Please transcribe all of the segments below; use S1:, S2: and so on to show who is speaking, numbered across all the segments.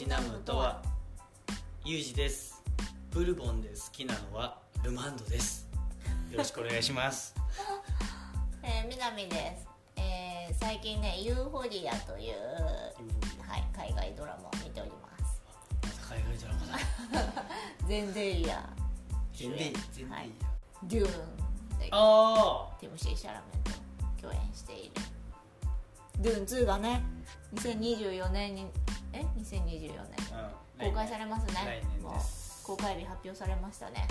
S1: しなむとはユージです。ブルボンで好きなのはルマンドです。よろしくお願いします。
S2: えー、南です、えー、最近ね「ユーフォリア」という、はい、海外ドラマを見ております。
S1: また海外ドラマだ。
S2: ゼンデイヤ
S1: 全然いい全然いいよ、
S2: はい。デューンで
S1: あ
S2: ティムシー・シャラメンと共演している。デューン2がね2024年にえ2024年
S1: あ、
S2: 公開されますね。
S1: 来年
S2: も
S1: です。
S2: う公開日発表されましたね。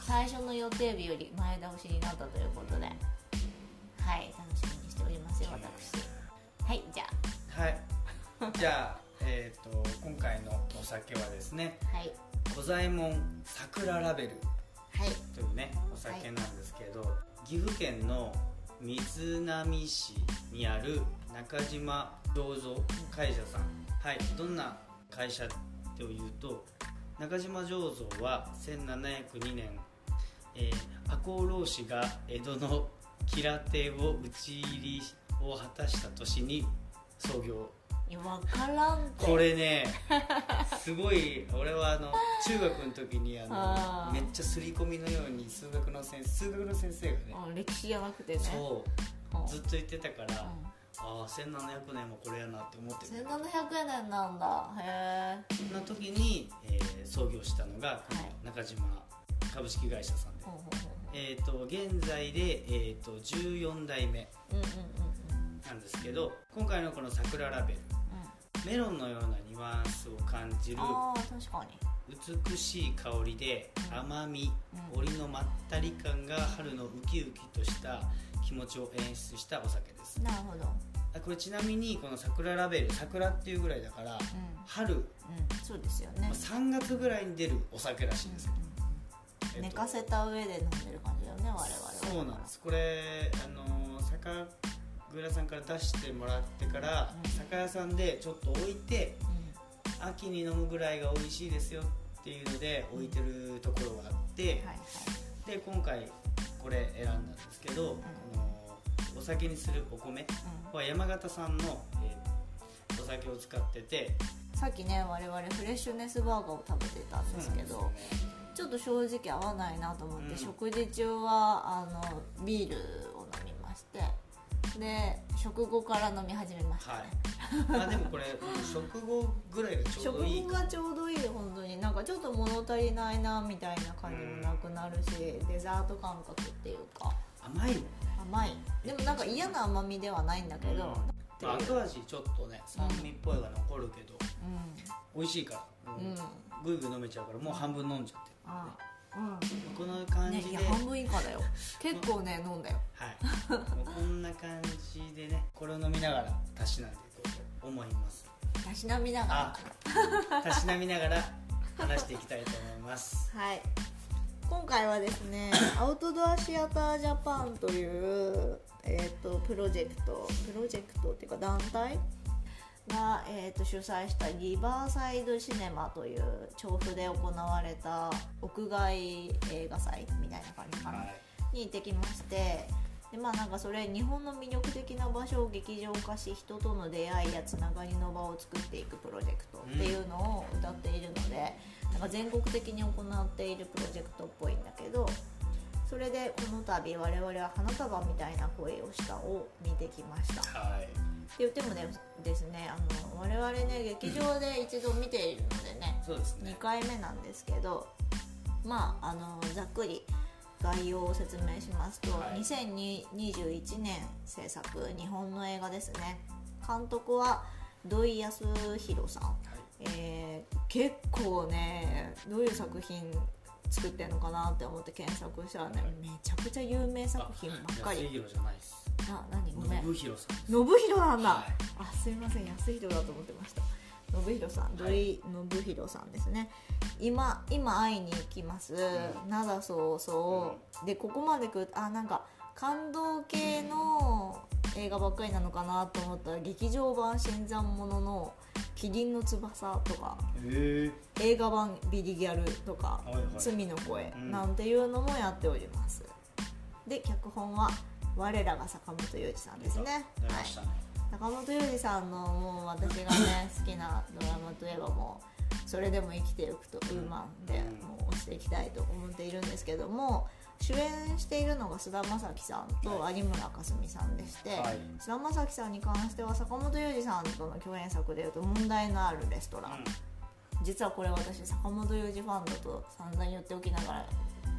S2: 最初の予定日より前倒しになったということで。はい楽しみにしておりますよ私。はいじゃ
S1: はい。じゃあ えっ、と今回のお酒はですね
S2: あはい。
S1: 小左衛門桜ラベル
S2: はい。
S1: というねお酒なんですけど、岐阜県の瑞浪市にある中島醸造会社さんはいどんな会社というと中島醸造は1702年、えー、赤穂浪士が江戸の吉良邸を討ち入りを果たした年に創業。
S2: いや分からんて。
S1: これね すごい俺はあの中学の時にあのめっちゃ刷り込みのように数学の先生数学の先生がね
S2: うん歴史じゃなくてね。
S1: そう
S2: うん
S1: ずっと言ってたから、
S2: うん
S1: ああ1700年もこれやなって思ってる。
S2: 1700年なんだ。へえ
S1: そんな時に、えー創業したのがこの
S2: はい。
S1: 中島株式会社さんで、
S2: ほうほうほうほ
S1: えー、と現在で、えー、と14代目
S2: ううんうんうんうん
S1: なんですけど今回のこの桜ラベル
S2: うん。
S1: メロンのようなニュアンスを感じる
S2: ああ確かに。
S1: 美しい香りで
S2: うん。
S1: 甘み、
S2: うん。
S1: 折りのまったり感が春のウキウキとした気持ちを演出したお酒です。
S2: なるほど。
S1: あこれちなみにこの桜ラベル桜っていうぐらいだから
S2: うん。
S1: 春、
S2: うん。そうですよね。
S1: まあ3月ぐらいに出るお酒らしいんですよ、えっと。
S2: 寝かせた上で飲んでる感じだよね我々は。
S1: そうなんです。これあのー酒蔵さんから出してもらってから、
S2: うん。
S1: 酒屋さんでちょっと置いて
S2: う
S1: 秋に飲むぐらいが美味しいですよっていうので置いてるところがあって、
S2: んはいはい。
S1: で今回これ選んだんですけど、このお酒にするお米は山形産の、えーお酒を使ってて
S2: さっきね我々フレッシュネスバーガーを食べてたんですけど
S1: ね
S2: ちょっと正直合わないなと思って、
S1: うん。
S2: 食事中はあのビールを飲みましてで食後から飲み始めました
S1: は
S2: ね、
S1: い。まあでもこれ食後ぐらいがちょう
S2: 食
S1: どいい
S2: 後がちょうどいい本当に。なんかちょっと物足りないなみたいな感じもなくなるし、デザート感覚っていうか。
S1: 甘いもんね
S2: 甘い。でもなんか嫌な甘みではないんだけど、
S1: うんまあ後味ちょっとね酸味っぽいが残るけど、美味しいから、
S2: うん、うん、
S1: ぐいぐい飲めちゃうからもう半分飲んじゃってる。
S2: あ
S1: この感
S2: うん
S1: じで、
S2: ねいや半分以下だよ。結構ね飲んだよ。
S1: はい。こんな感じでねこれを飲みながらたしなんでいこうと思います。
S2: たしなみなが
S1: あたしなみながら話していきたいと思います。
S2: ら はい今回はですね アウトドアシアタージャパンという、えー、とプロジェクトプロジェクトっていうか団体が、えー、と主催したリバーサイドシネマという調布で行われた屋外映画祭みたいな感じかな、
S1: はい。
S2: に行ってきましてでまあなんかそれ日本の魅力的な場所を劇場化し人との出会いやつながりの場を作っていくプロジェクトっていうのを歌っているので、なんか全国的に行っているプロジェクトっぽいんだけどそれでこの度我々は花束みたいな声をしたを見てきました。
S1: はい。
S2: って言ってもねですねあの我々ね劇場で一度見ているのでね、
S1: そうですね。
S2: 2回目なんですけどまああのざっくり概要を説明しますと、
S1: はい。
S2: 2021年制作日本の映画ですね。監督は土井康弘さん、えー結構ねどういう作品作ってんのかなって思って検索したらねめちゃくちゃ有名作品ばっかり。
S1: 安弘じゃないです。
S2: な何ごめん。
S1: 信弘さん
S2: 信弘なんだ、
S1: はい。
S2: あすいません。安弘だと思ってました信弘さん土井信弘さんですね。今今会いに行きます、灘そうそう、でここまでくるあなんか感動系の映画ばっかりなのかなと思ったら劇場版新参者の「キリンの翼」とか
S1: へえ
S2: 映画版「ビリギャル」とか
S1: はいはい「
S2: 罪の声」
S1: うん。
S2: なんていうのもやっております。で脚本は我らが坂本雄二さんですね。
S1: 出ましたね
S2: 坂本龍二さんのもう私がね好きなドラマといえばもう「それでも生きていくとウーマン」でもう押していきたいと思っているんですけども主演しているのが菅田将暉さんと有村架純さんでして、
S1: はい。
S2: 菅田将暉さんに関しては坂本龍二さんとの共演作でいうと「問題のあるレストラン」実はこれ私坂本龍二ファンだと散々言っておきながら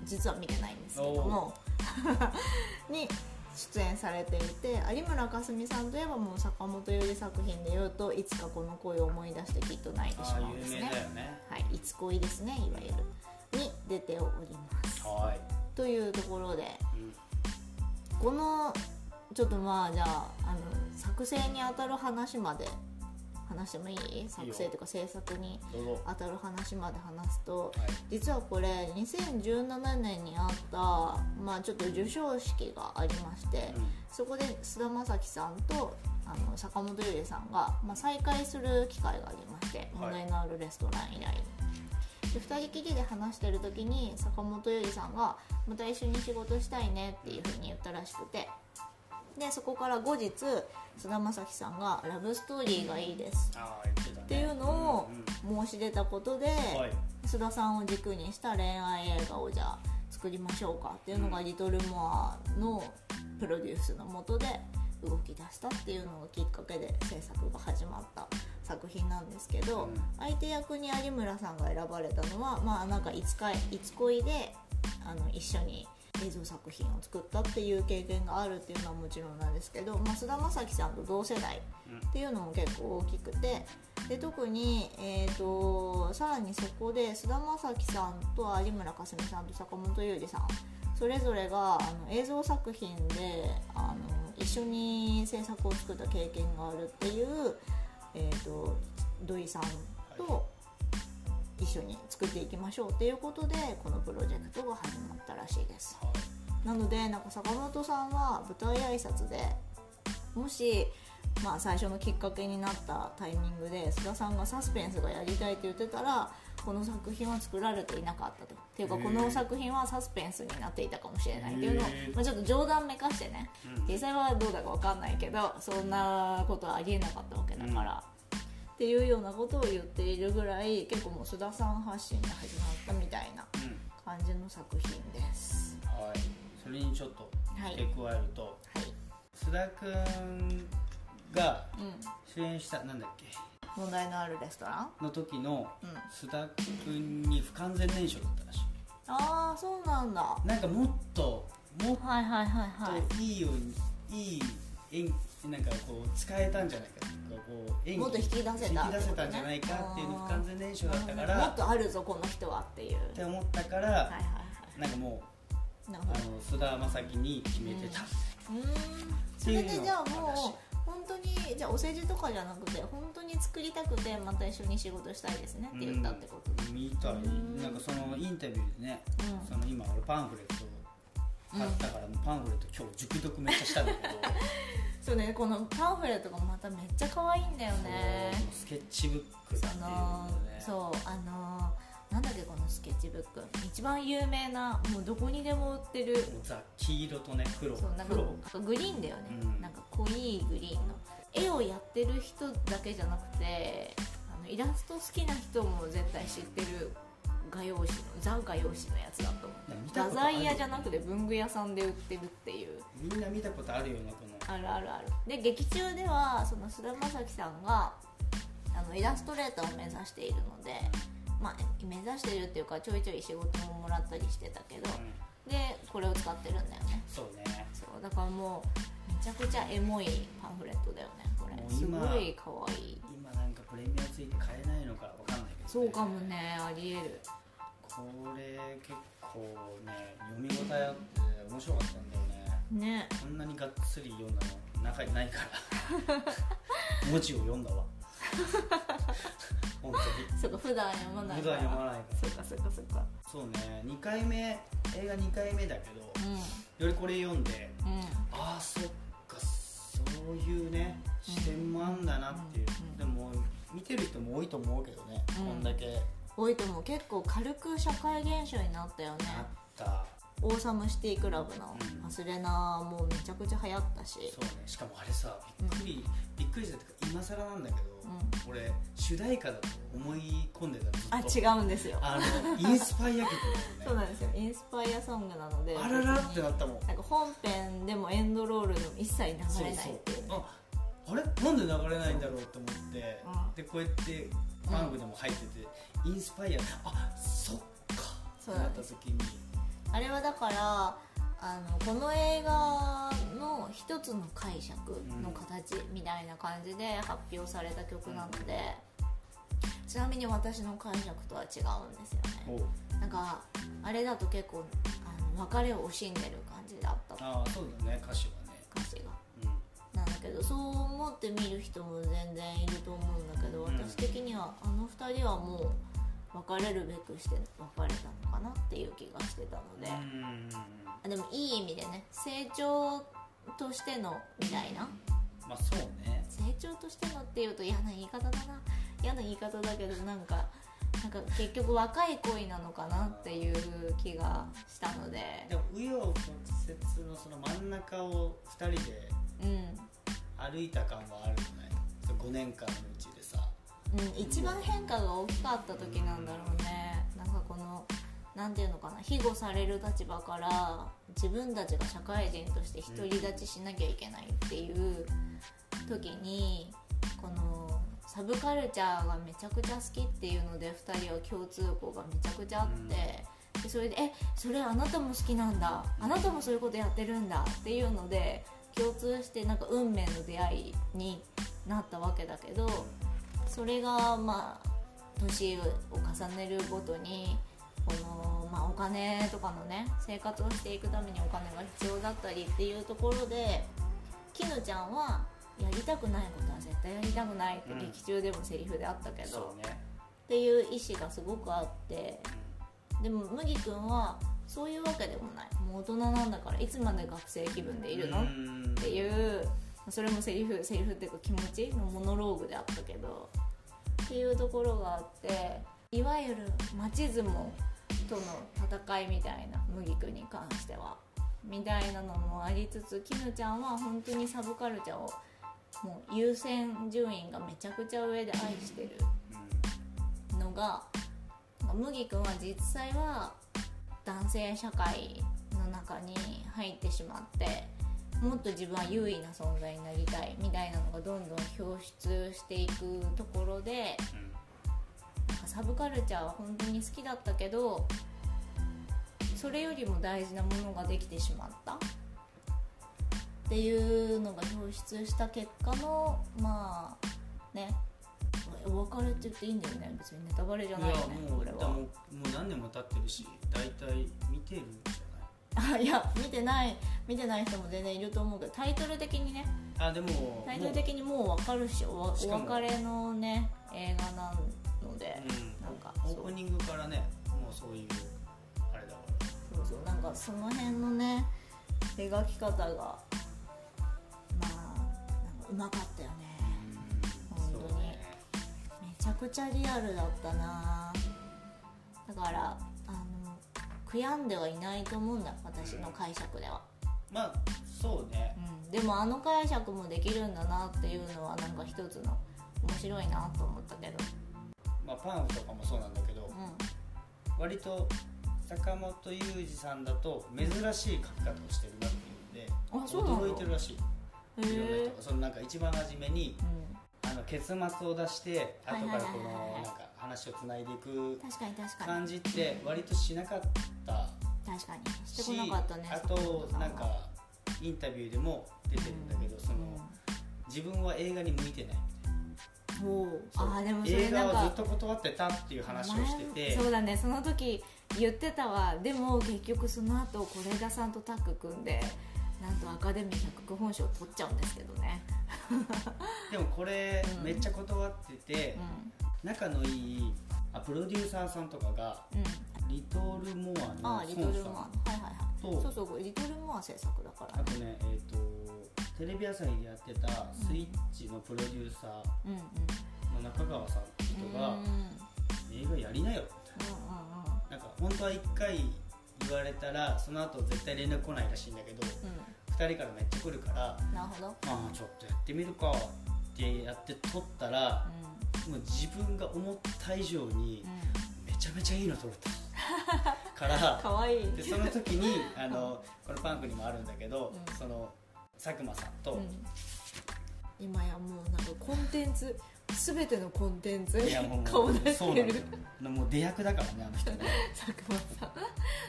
S2: 実は見てないんですけども に出演されていて有村架純さんといえばもう坂本龍二作品でいうと「いつかこの恋を思い出してきっと泣いてしまうんですね。
S1: ね。
S2: はい、いつ恋ですねいわゆる。に出ております。
S1: はい、
S2: というところで
S1: うん。
S2: このちょっとまあじゃああの作成にあたる話まで話してもいい作成とか制作に当たる話まで話すと
S1: はい。
S2: 実はこれ2017年にあった、まあ、ちょっと授賞式がありまして、そこで菅田将暉さんとあの坂本龍二さんが、まあ、再会する機会がありまして問題のあるレストラン以来。に。で2人きりで話してる時に坂本龍二さんが「また一緒に仕事したいね」っていうふうに言ったらしくてでそこから後日菅田将暉さんが「ラブストーリーがいいです」
S1: って
S2: いうの
S1: うん
S2: を申し出たことで、
S1: はい。
S2: 須田さんを軸にした恋愛映画をじゃあ作りましょうかっていうのが、リトルモアのプロデュースのもとで動き出したっていうのがきっかけで制作が始まった作品なんですけど、
S1: うん。
S2: 相手役に有村さんが選ばれたのはまあなんかいつかいつ恋であの一緒に映像作品を作ったっていう経験があるっていうのはもちろんなんですけど、まあ、菅田将暉さんと同世代っていうのも結構大きくてで特に、えー、とさらにそこで菅田将暉さんと有村架純さんと坂本龍二さんそれぞれがあの映像作品であの一緒に制作を作った経験があるっていう、えー、と土井さんと一緒に作っていきましょうっていうことでこのプロジェクトが始まったらしいです。
S1: はい。
S2: なのでなんか坂本さんは舞台挨拶でもし、まあ、最初のきっかけになったタイミングで須田さんがサスペンスがやりたいって言ってたらこの作品は作られていなかったと。っていうかこの作品はサスペンスになっていたかもしれないっていうのをまあ、ちょっと冗談めかしてね。
S1: うん。
S2: 実際はどうだか分かんないけどそんなことはありえなかったわけだから、っていうようなことを言っているぐらい結構もう須田さん発信で始まったみたいな
S1: うん
S2: 感じの作品です。
S1: はい。それにちょっと
S2: はい。
S1: 付け加えると、
S2: はい。
S1: 須田君が
S2: うん。
S1: 主演したなんだっけ？
S2: 問題のあるレストラン？
S1: の時の
S2: うん。
S1: 須田君に不完全燃焼だったらし
S2: ああそうなんだ。
S1: いなんかもっともっ
S2: はいはいはいはい。
S1: といいように、い、い演なんかこう使えたんじゃないかとかこう演技
S2: もっと引き出せた
S1: 引き出せたんじゃないかっていうの不完全燃焼だったから
S2: もっとあるぞこの人はっていう。
S1: って思ったから、
S2: はいはいはい。
S1: なんかもうあの須田将暉に決めてた、
S2: うーんそれでじゃあもう本当にじゃあお世辞とかじゃなくて本当に作りたくてまた一緒に仕事したいですねって言ったってこと。だ
S1: みたい。
S2: うん
S1: なんかそのインタビューでね、
S2: うん。
S1: その今俺パンフレット買ったから、パンフレット今日熟読めっちゃしたんだけど。
S2: そうねこのパンフレットがまためっちゃ可愛いんだよね。
S1: スケッチブックっていう
S2: そ
S1: の
S2: の
S1: ね
S2: そうあのなんだっけこのスケッチブック。一番有名なもうどこにでも売ってる。
S1: ザ黄色とね黒。
S2: そうなんか
S1: 黒。
S2: グリーンだよね、
S1: うん。
S2: なんか濃いグリーンの。絵をやってる人だけじゃなくてあのイラスト好きな人も絶対知ってる画用紙のザ画用紙のやつだと思
S1: いや見
S2: う
S1: たことある
S2: 画材屋じゃなくて文具屋さんで売ってるっていう。
S1: みんな見たことあるようなこの。
S2: あるあるある。で劇中ではその菅田将暉さんがあのイラストレーターを目指しているのでまあ目指してるっていうかちょいちょい仕事ももらったりしてたけど。
S1: うん。
S2: でこれを使ってるんだよね。
S1: そうね。
S2: そうだからもうめちゃくちゃエモいパンフレットだよねこれ。すごい可愛い。
S1: 今なんかプレミアついて買えないのかわかんないけど、
S2: そうかもねありえる
S1: これ結構ね読み応えあって面白かったんだよね。
S2: ね。
S1: こんなにがっつり読んだの中にないから。文字を読んだわ。本当
S2: そうか普段読まない
S1: に普段読まないから。
S2: そうかそうかそうか。
S1: そうね2回目映画2回目だけど
S2: う
S1: よりこれ読んで
S2: んうん。
S1: ああそっかそういうね視点もあんだなっていう、
S2: うん。
S1: でも見てる人も多いと思うけどね、
S2: うん。
S1: こんだけ
S2: 多いと思う。結構軽く社会現象になったよね。
S1: あった。
S2: オーサムシティクラブの
S1: うん「
S2: アスレナ」もめちゃくちゃ流行ったし、
S1: そうね。しかもあれさびっくり、びっくりしたっていうか今更なんだけど、俺主題歌だと思い込んでた
S2: あ
S1: のずっと。
S2: 違うんですよ。
S1: あのインスパイア曲だよね。
S2: そうなんですよ。インスパイアソングなので
S1: あららってなったもん。
S2: なんか本編でもエンドロールでも一切流れないっていうね。
S1: ああれ？なんで流れないんだろうと思って、
S2: うん。
S1: でこうやってファンクでも入ってて、インスパイアあそっか。
S2: そう。
S1: なった時に
S2: あれはだからあのこの映画の一つの解釈の形みたいな感じで発表された曲なので、ちなみに私の解釈とは違うんですよね。
S1: お
S2: なんかあれだと結構あの別れを惜しんでる感じだった。
S1: ああそうだね歌詞はね。
S2: 歌詞が。
S1: うん。
S2: なんだけどそう思って見る人も全然いると思うんだけど
S1: うん。
S2: 私的にはあの二人はもう別れるべくして別れたのかなっていう気がしてたので、でもいい意味でね成長としてのみたいな。
S1: まあそうね。
S2: 成長としてのっていうと嫌な言い方だな。嫌な言い方だけどなんかなんか結局若い恋なのかなっていう気がしたので。
S1: でも紆余曲折のその真ん中を2人で
S2: うん。
S1: 歩いた感はあるじゃない5年間のうちでさ
S2: うん、一番変化が大きかった時なんだろうね。なんかこのなんていうのかな。庇護される立場から自分たちが社会人として独り立ちしなきゃいけないっていう時にこのサブカルチャーがめちゃくちゃ好きっていうので2人は共通項がめちゃくちゃあって、でそれで「えそれあなたも好きなんだ。あなたもそういうことやってるんだ」っていうので共通してなんか運命の出会いになったわけだけどそれがまあ年を重ねるごとにこの、まあ、お金とかのね生活をしていくためにお金が必要だったりっていうところできぬちゃんはやりたくないことは絶対やりたくないって
S1: うん
S2: 劇中でもセリフであったけど、
S1: そうね。
S2: っていう意思がすごくあってでも麦君はそういうわけでもない。もう大人なんだからいつまで学生気分でいるの、
S1: うん。
S2: っていうそれもセリフセリフっていうか気持ちのモノローグであったけどっていうところがあっていわゆる町相撲との戦いみたいな麦君に関してはみたいなのもありつつきぬちゃんは本当にサブカルチャーをもう優先順位がめちゃくちゃ上で愛してるのが麦君は実際は男性社会の中に入ってしまってもっと自分は優位な存在になりたいみたいなのがどんどん表出していくところでなんかサブカルチャーは本当に好きだったけどそれよりも大事なものができてしまった。っていうのが表出した結果のまあねお別れって言っていいんだよね。別にネタバレじゃないよね
S1: もう
S2: これは。
S1: だもう何年も経ってるし大体見てるんじ
S2: あいや見てない見てない人も全然いると思うけどタイトル的にね。
S1: あでも
S2: タイトル的にもう分かるしおお
S1: しかも
S2: 別れのね映画なので、
S1: うん
S2: なんか
S1: オープニングからねもうそういうあれだから。
S2: そうそうなんかその辺のね描き方がまあなんかうまかったよね。本当に
S1: そうね。
S2: めちゃくちゃリアルだったな。だから悔やんではいないと思うんだ私の解釈では、
S1: まあそうね。
S2: うん、でもあの解釈もできるんだなっていうのはなんか一つの面白いなと思ったけど。
S1: まあパンフとかもそうなんだけど
S2: う
S1: 割と坂本雄二さんだと珍しい書き方をしてるなっていうんで驚いてるらしい。いろんな
S2: え
S1: 人がそのなんか一番初めに
S2: うん。
S1: あの結末を出して
S2: はい
S1: 後からこのなんか話をつないでいく
S2: 確かに確かに。
S1: 感じって割としなかった
S2: 確かに。して
S1: し
S2: こなかったね
S1: あとなんかインタビューでも出てるんだけどその自分は映画に向いてない
S2: うんおう
S1: そう。
S2: あーでもそれ
S1: 映画
S2: なんか
S1: をずっと断ってたっていう話をしてて。
S2: 前そうだね。その時言ってたわ。でも結局その後是枝さんとタッグ組んでなんとアカデミー脚本賞取っちゃうんですけどね。
S1: でもこれ
S2: うん。
S1: めっちゃ断ってて
S2: う
S1: 仲のいいあプロデューサーさんとかが
S2: んうん。
S1: リトルモアの
S2: ああリトルモア。はいはいはい。
S1: と
S2: そうそうリトルモア制作だから。ね
S1: あとねえっ、とテレビ朝日でやってたスイッチのプロデューサー
S2: うんうん。
S1: の中川さんって人が
S2: うんうん。うん
S1: 映画やりなよ。ってなんか本当は一回言われたらその後絶対連絡来ないらしいんだけど2人からめっちゃ来るから
S2: なるほど、
S1: まあちょっとやってみるかってやって撮ったらもう自分が思った以上にめちゃめちゃいいの撮れた。から
S2: かわい。い
S1: でその時に あのこのパンクにもあるんだけど、
S2: うん。
S1: その佐久間さんと、
S2: うん。今やもうなんかコンテンツ全てのコンテンツに顔出してる。
S1: そうもう出役だからねあの人ね。
S2: 佐久間さん。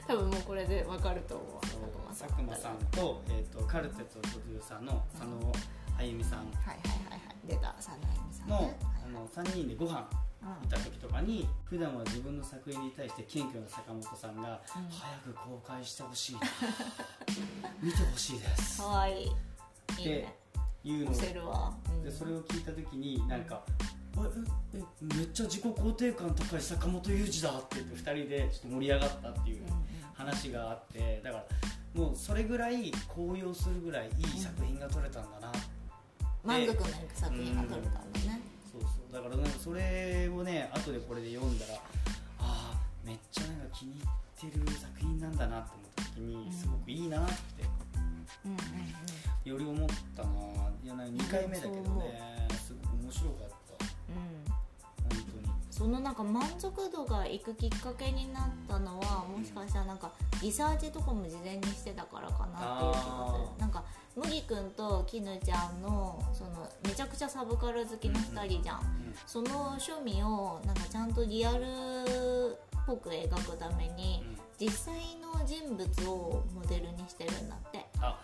S2: 多分もうこれでわかると思う
S1: 佐久間さん。と,、えー、とカルテットプロデューサーの佐野あゆみさん。
S2: はいはいはいはい。出た佐野あゆみさん
S1: の,、の3人でご飯
S2: うん。
S1: いた時とかに普段は自分の作品に対して謙虚な坂本さんが、
S2: うん。
S1: 早く公開してほしい。な見てほしいです。
S2: かわい。いいい
S1: で
S2: ね。
S1: いうの
S2: 押せるわ、うん。
S1: でそれを聞いた時になんか「えええめっちゃ自己肯定感高い坂本雄二だ」って言って2人でちょっと盛り上がったっていう
S2: うんうん。
S1: 話があってだからもうそれぐらい高揚するぐらいいい作品が撮れたんだな、
S2: 満足のいく作品が撮れたんだね、
S1: そうそう。だからなんかそれをね後でこれで読んだらああめっちゃなんか気に入ってる作品なんだなって思った時にすごくいいなって
S2: うんうんうん。
S1: より思ったないやなんか2回目だけどねすごく面白かった。
S2: うんそのなんか満足度がいくきっかけになったのはもしかしたらなんかリサーチとかも事前にしてたからかなっていう気がするなんか麦くんと絹ちゃんのそのめちゃくちゃサブカル好きな2人じゃん、その趣味をなんかちゃんとリアルっぽく描くために
S1: うん。うん
S2: 実際の人物をモデルにしてるんだって。
S1: あ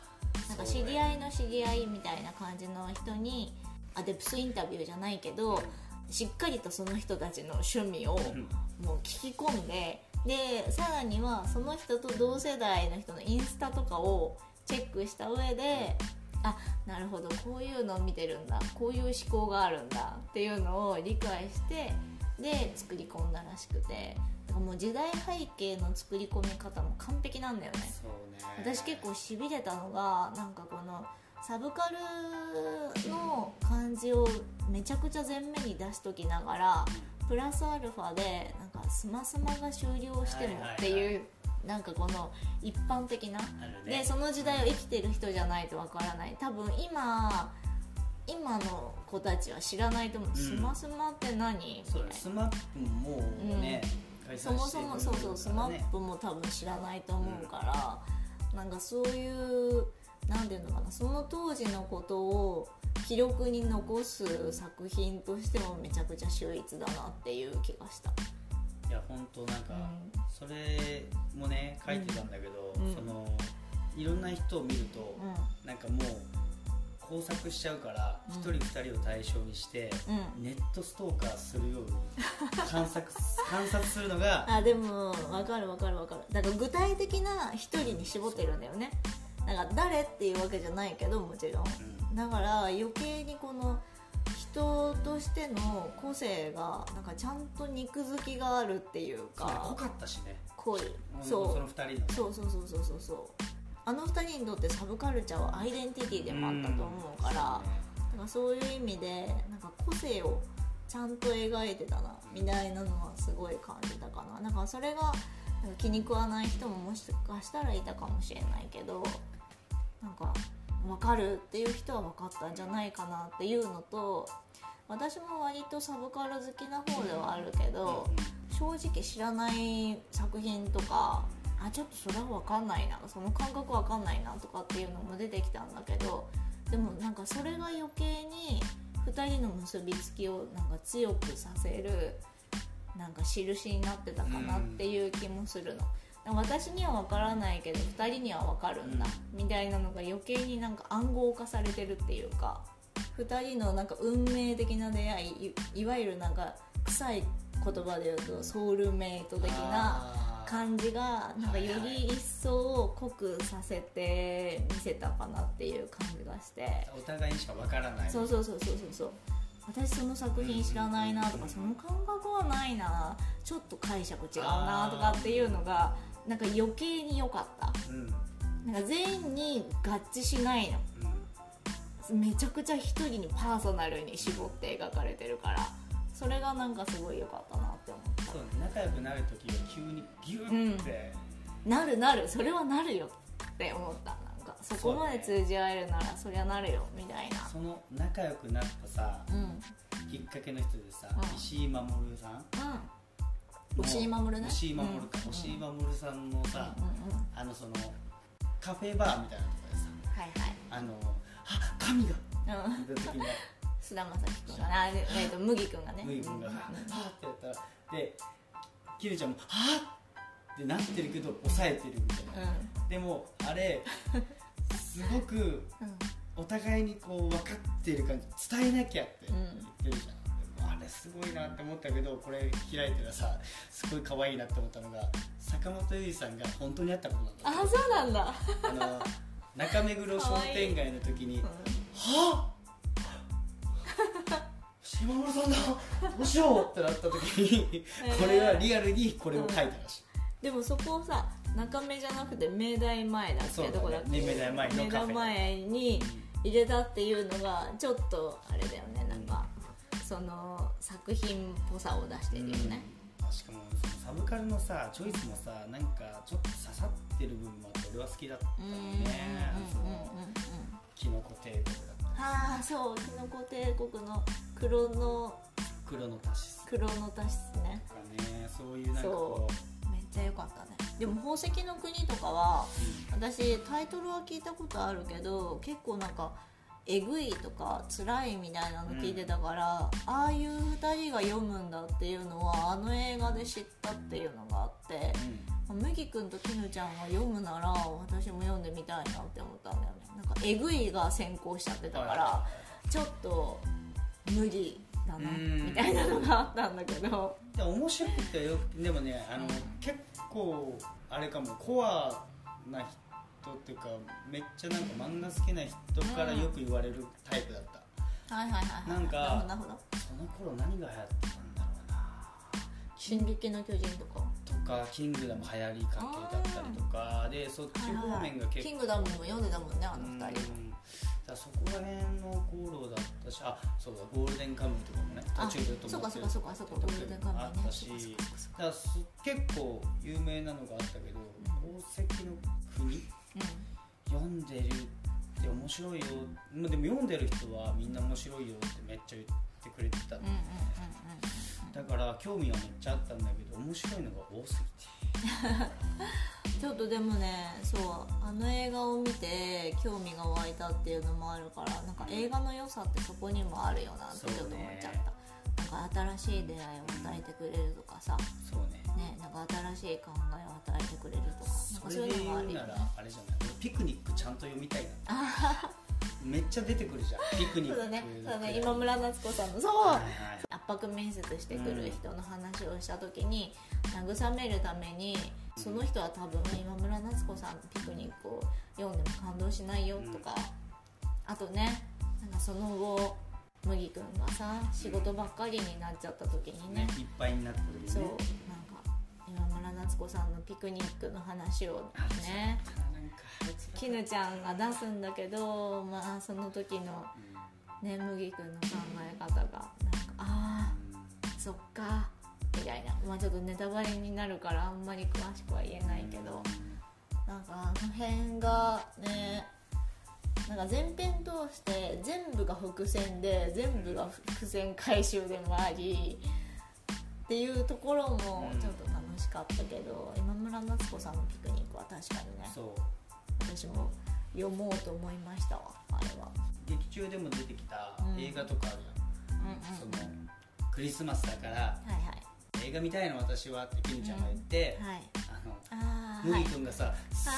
S2: なんか知り合いの知り合いみたいな感じの人にアデプスインタビューじゃないけどしっかりとその人たちの趣味を
S1: うん。
S2: もう聞き込んででさらにはその人と同世代の人のインスタとかをチェックした上であなるほどこういうのを見てるんだこういう思考があるんだっていうのを理解してで作り込んだらしくてもう時代背景の作り込み方も完璧なんだよね。
S1: そうね。
S2: 私結構しびれたのがなんかこのサブカルの感じをめちゃくちゃ前面に出しときながらプラスアルファでなんかスマスマが終了してもっていう、
S1: はいはい
S2: なんかこの一般的な、
S1: ね。
S2: でその時代を生きてる人じゃないとわからない。多分今今の子たちは知らないと思う、
S1: ん。
S2: スマスマって何？
S1: そうスマップももうね、解
S2: そもそもそうそうスマップも多分知らないと思うから、なんかそういうなんていうのかなその当時のことを記録に残す作品としてもめちゃくちゃ秀逸だなっていう気がした、
S1: いや本当なんか、
S2: うん。
S1: それもね書いてたんだけど、
S2: うん。
S1: そのいろんな人を見ると、
S2: う
S1: なんかもう工作しちゃうから
S2: うん。
S1: 一、人二人を対象にして、
S2: んうん、
S1: ネットストーカーするように観察 観察するのが
S2: あでも分かる分かる分かる。だから具体的な一人に絞ってるんだよねだから誰っていうわけじゃないけどもちろん。
S1: うん。
S2: だから余計にこの人としての個性がなんかちゃんと肉付きがあるっていう
S1: そうね濃
S2: か
S1: かったしね。
S2: 濃い。
S1: そ
S2: そう。
S1: の二人の。ね
S2: そうそうそうそうそう。そうあの二人にとってサブカルチャーはアイデンティティでもあったと思うから、だからそういう意味でなんか個性をちゃんと描いてたなみたいなのはすごい感じたかな。だからそれがなんか気に食わない人ももしかしたらいたかもしれないけどなんか分かるっていう人は分かったんじゃないかなっていうのと私も割とサブカル好きな方ではあるけど、正直知らない作品とかあちょっとそれは分かんないなその感覚分かんないなとかっていうのも出てきたんだけどでもなんかそれが余計に2人の結びつきをなんか強くさせるなんか印になってたかなっていう気もするの。私には分からないけど2人には分かるんだ、みたいなのが余計になんか暗号化されてるっていうか。2人のなんか運命的な出会いいいわゆるなんか臭い言葉で言うとソウルメイト的な感じがなんかより一層濃くさせて見せたかなっていう感じがして。
S1: お互いにしかわからない。
S2: そうそうそうそうそうそう私その作品知らないなとかその感覚はないなちょっと解釈違うなとかっていうのがなんか余計に良かった。
S1: うん。
S2: なんか全員に合致しないの。
S1: うん。
S2: めちゃくちゃ一人にパーソナルに絞って描かれてるからそれがなんかすごい良かったなって思った。
S1: そうね仲良くなる時は急にギュッて。
S2: なるなる。それはなるよって思ったそこまで通じ合えるならそりゃなるよみたいな。
S1: その仲良くなったさ
S2: うん。うん
S1: きっかけの人でさ、
S2: うん。
S1: 石井守さん。
S2: 押井守ね
S1: 石井守か、
S2: うん。
S1: 石井守さんのさ、
S2: うんうんうん。
S1: あのそのカフェバーみたいなところでさ
S2: はいはい。
S1: あのあ神が。
S2: うん。
S1: いた時に。
S2: 菅田将暉君がね。あでえっと麦君がね。
S1: 麦君が
S2: うん
S1: はあってやったらでキルちゃんもはあってなってるけど抑えてるみたいな。でもあれ すごくお互いにこう分かっている感じ伝えなきゃって言
S2: うん。
S1: ってるじゃん、あれすごいなって思ったけどこれ開いたらさすごい可愛いなって思ったのが坂本優衣さんが本当にあったことなんだ。
S2: あそうなんだ。
S1: あの中目黒商店街の時に
S2: う「
S1: はっ？島村さんだ。どうしよう!」ってなった時にこれはリアルにこれを書いたらしい、
S2: でもそこをさ中目じゃなくて明大前だっけどこだっけ？
S1: ね。明大前のカ
S2: 前に入れたっていうのがちょっとあれだよね。なんかその作品っぽさを出してるよね、
S1: しかもサブカルのさチョイスもさなんかちょっと刺さってる部分もあって俺は好きだったよね。キノコ帝国だった
S2: ああそうキノコ帝国の黒の
S1: 黒のタシス。
S2: 黒のタシスね。
S1: とかねそういうなんかこ
S2: めっちゃ良かったね。でも宝石の国とかは私タイトルは聞いたことあるけど結構なんかえぐいとか辛いみたいなの聞いてたから、ああいう2人が読むんだっていうのはあの映画で知ったっていうのがあって
S1: う、ん。
S2: 麦君ときぬちゃんが読むなら私も読んでみたいなって思ったんだよね。なんかえぐいが先行しちゃってたからちょっと無理だな
S1: うん。
S2: みたいなのがあったんだけど。
S1: で面白くてよでもねあの、
S2: うん。
S1: 結構あれかもコアな人っていうかめっちゃなんか漫画好きな人からよく言われるタイプだった、
S2: はいはいはいはい
S1: なんかその頃何が流行ってたんだろうな「
S2: 進撃の巨人」とか。
S1: とかキングダム流行りかけだったりとかでそっち方面が結構
S2: キングダムも読んでたもんねあの
S1: うん。
S2: 二人
S1: だそこら辺の頃だったしあそうだゴールデンカムイとかもね
S2: あ
S1: 途中で止まって
S2: そうかそうかそうかゴールデンカムイね。
S1: あったしだ結構有名なのがあったけど宝石の国？読んでるって面白いよ。まあでも読んでる人はみんな面白いよってめっちゃ言ってくれてたの。
S2: うんうんうん
S1: だから興味はめっちゃあったんだけど面白いのが多すぎて
S2: ちょっとでもねそうあの映画を見て興味が湧いたっていうのもあるからなんか映画の良さってそこにもあるよなってちょっと思っちゃった、なんか新しい出会いを与えてくれるとかさ。
S1: そうね。
S2: ねなんか新しい考えを与えてくれるとか。そう
S1: それで
S2: いうのもある
S1: ならあれじゃない？俺ピクニックちゃんと読みたいな。めっちゃ出てくるじゃん。ピクニック
S2: そうだね。そうだね。今村夏子さんのそう。
S1: はいはい。
S2: 圧迫面接してくる人の話をした時に慰めるためにその人は多分今村夏子さんのピクニックを読んでも感動しないよとか、あとねなんかその後麦君がさ仕事ばっかりになっちゃった時にね。
S1: ねいっぱいになった時にね。
S2: そうなんか今村夏子さんのピクニックの話を
S1: あ
S2: ね絹ちゃんが出すんだけどまあその時のね麦君の考え方がなんかああそっかみたいな。まあちょっとネタバレになるからあんまり詳しくは言えないけど。なんかあの辺がねなんか前編通して全部が伏線で全部が伏線回収でもありっていうところもちょっと楽しかったけど、今村夏子さんのピクニックは確かにね
S1: そう。
S2: 私も読もうと思いましたわあれは。
S1: 劇中でも出てきた
S2: うん。
S1: 映画とかあるじゃん、
S2: うんうん。
S1: そのクリスマスだから
S2: はいはい
S1: 映画見たいの私はってキムちゃんが言って、
S2: はい。
S1: あの麦君がさすっ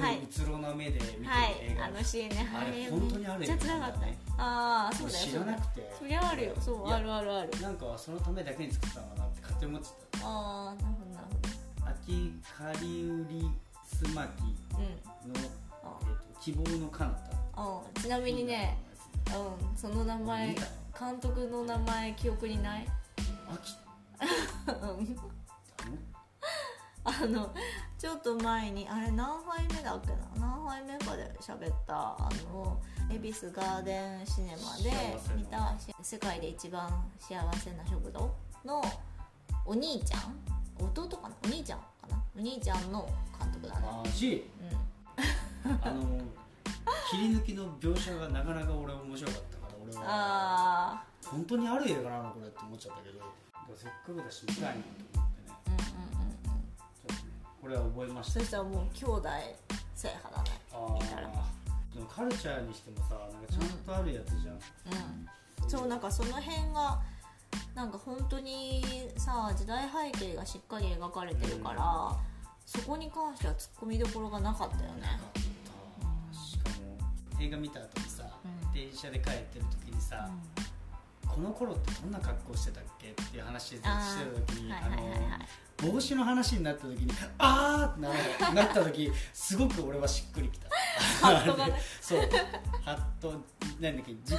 S1: ごいうつろな目で見てる
S2: はい。
S1: 映画、
S2: あのシーンね。
S1: あれ
S2: はい
S1: 本当にある
S2: めっちゃ辛かった
S1: ね。
S2: ああそうだよ
S1: 知らなくて。
S2: そりゃあるよ。そうあるあるある。
S1: なんかそのためだけに作ったのかなって勝手に思ってた。
S2: ああなるほどなるほ
S1: 秋カリウリスマキ
S2: どうん。
S1: えっと希望の彼方。
S2: あちなみにねうんその名前監督の名前記憶にない？
S1: 秋
S2: うんあのちょっと前にあれ何杯目だっけな？何杯目かで喋った。あの恵比寿ガーデンシネマで見た世界で一番幸せな食堂のお兄ちゃん？弟かな？お兄ちゃんかなお兄ちゃんの監督だね。
S1: マジ
S2: うん。
S1: あの切り抜きの描写がなかなか俺面白かったから俺は。
S2: あ
S1: 本当にある映画なのこれって思っちゃったけどせっかくだし見たいなと思ってね
S2: あうんうんうんうん。
S1: ちょっとねこれは覚えました
S2: そしたらもう兄弟制覇だね。
S1: あ
S2: 見たら。
S1: ーでもカルチャーにしてもさなんかちゃんとあるやつじゃん、
S2: うん。そうなんかその辺がなんか本当にさ時代背景がしっかり描かれてるから、そこに関してはツッコミどころがなかったよね。
S1: しかも映画見た後にさ、
S2: うん。
S1: 電車で帰ってる時にさ、この頃ってどんな格好してたっけっていう話してた時に、帽子の話になった時にあーってなった時すごく俺はしっくりきた。そう。ハットなんだっけ自己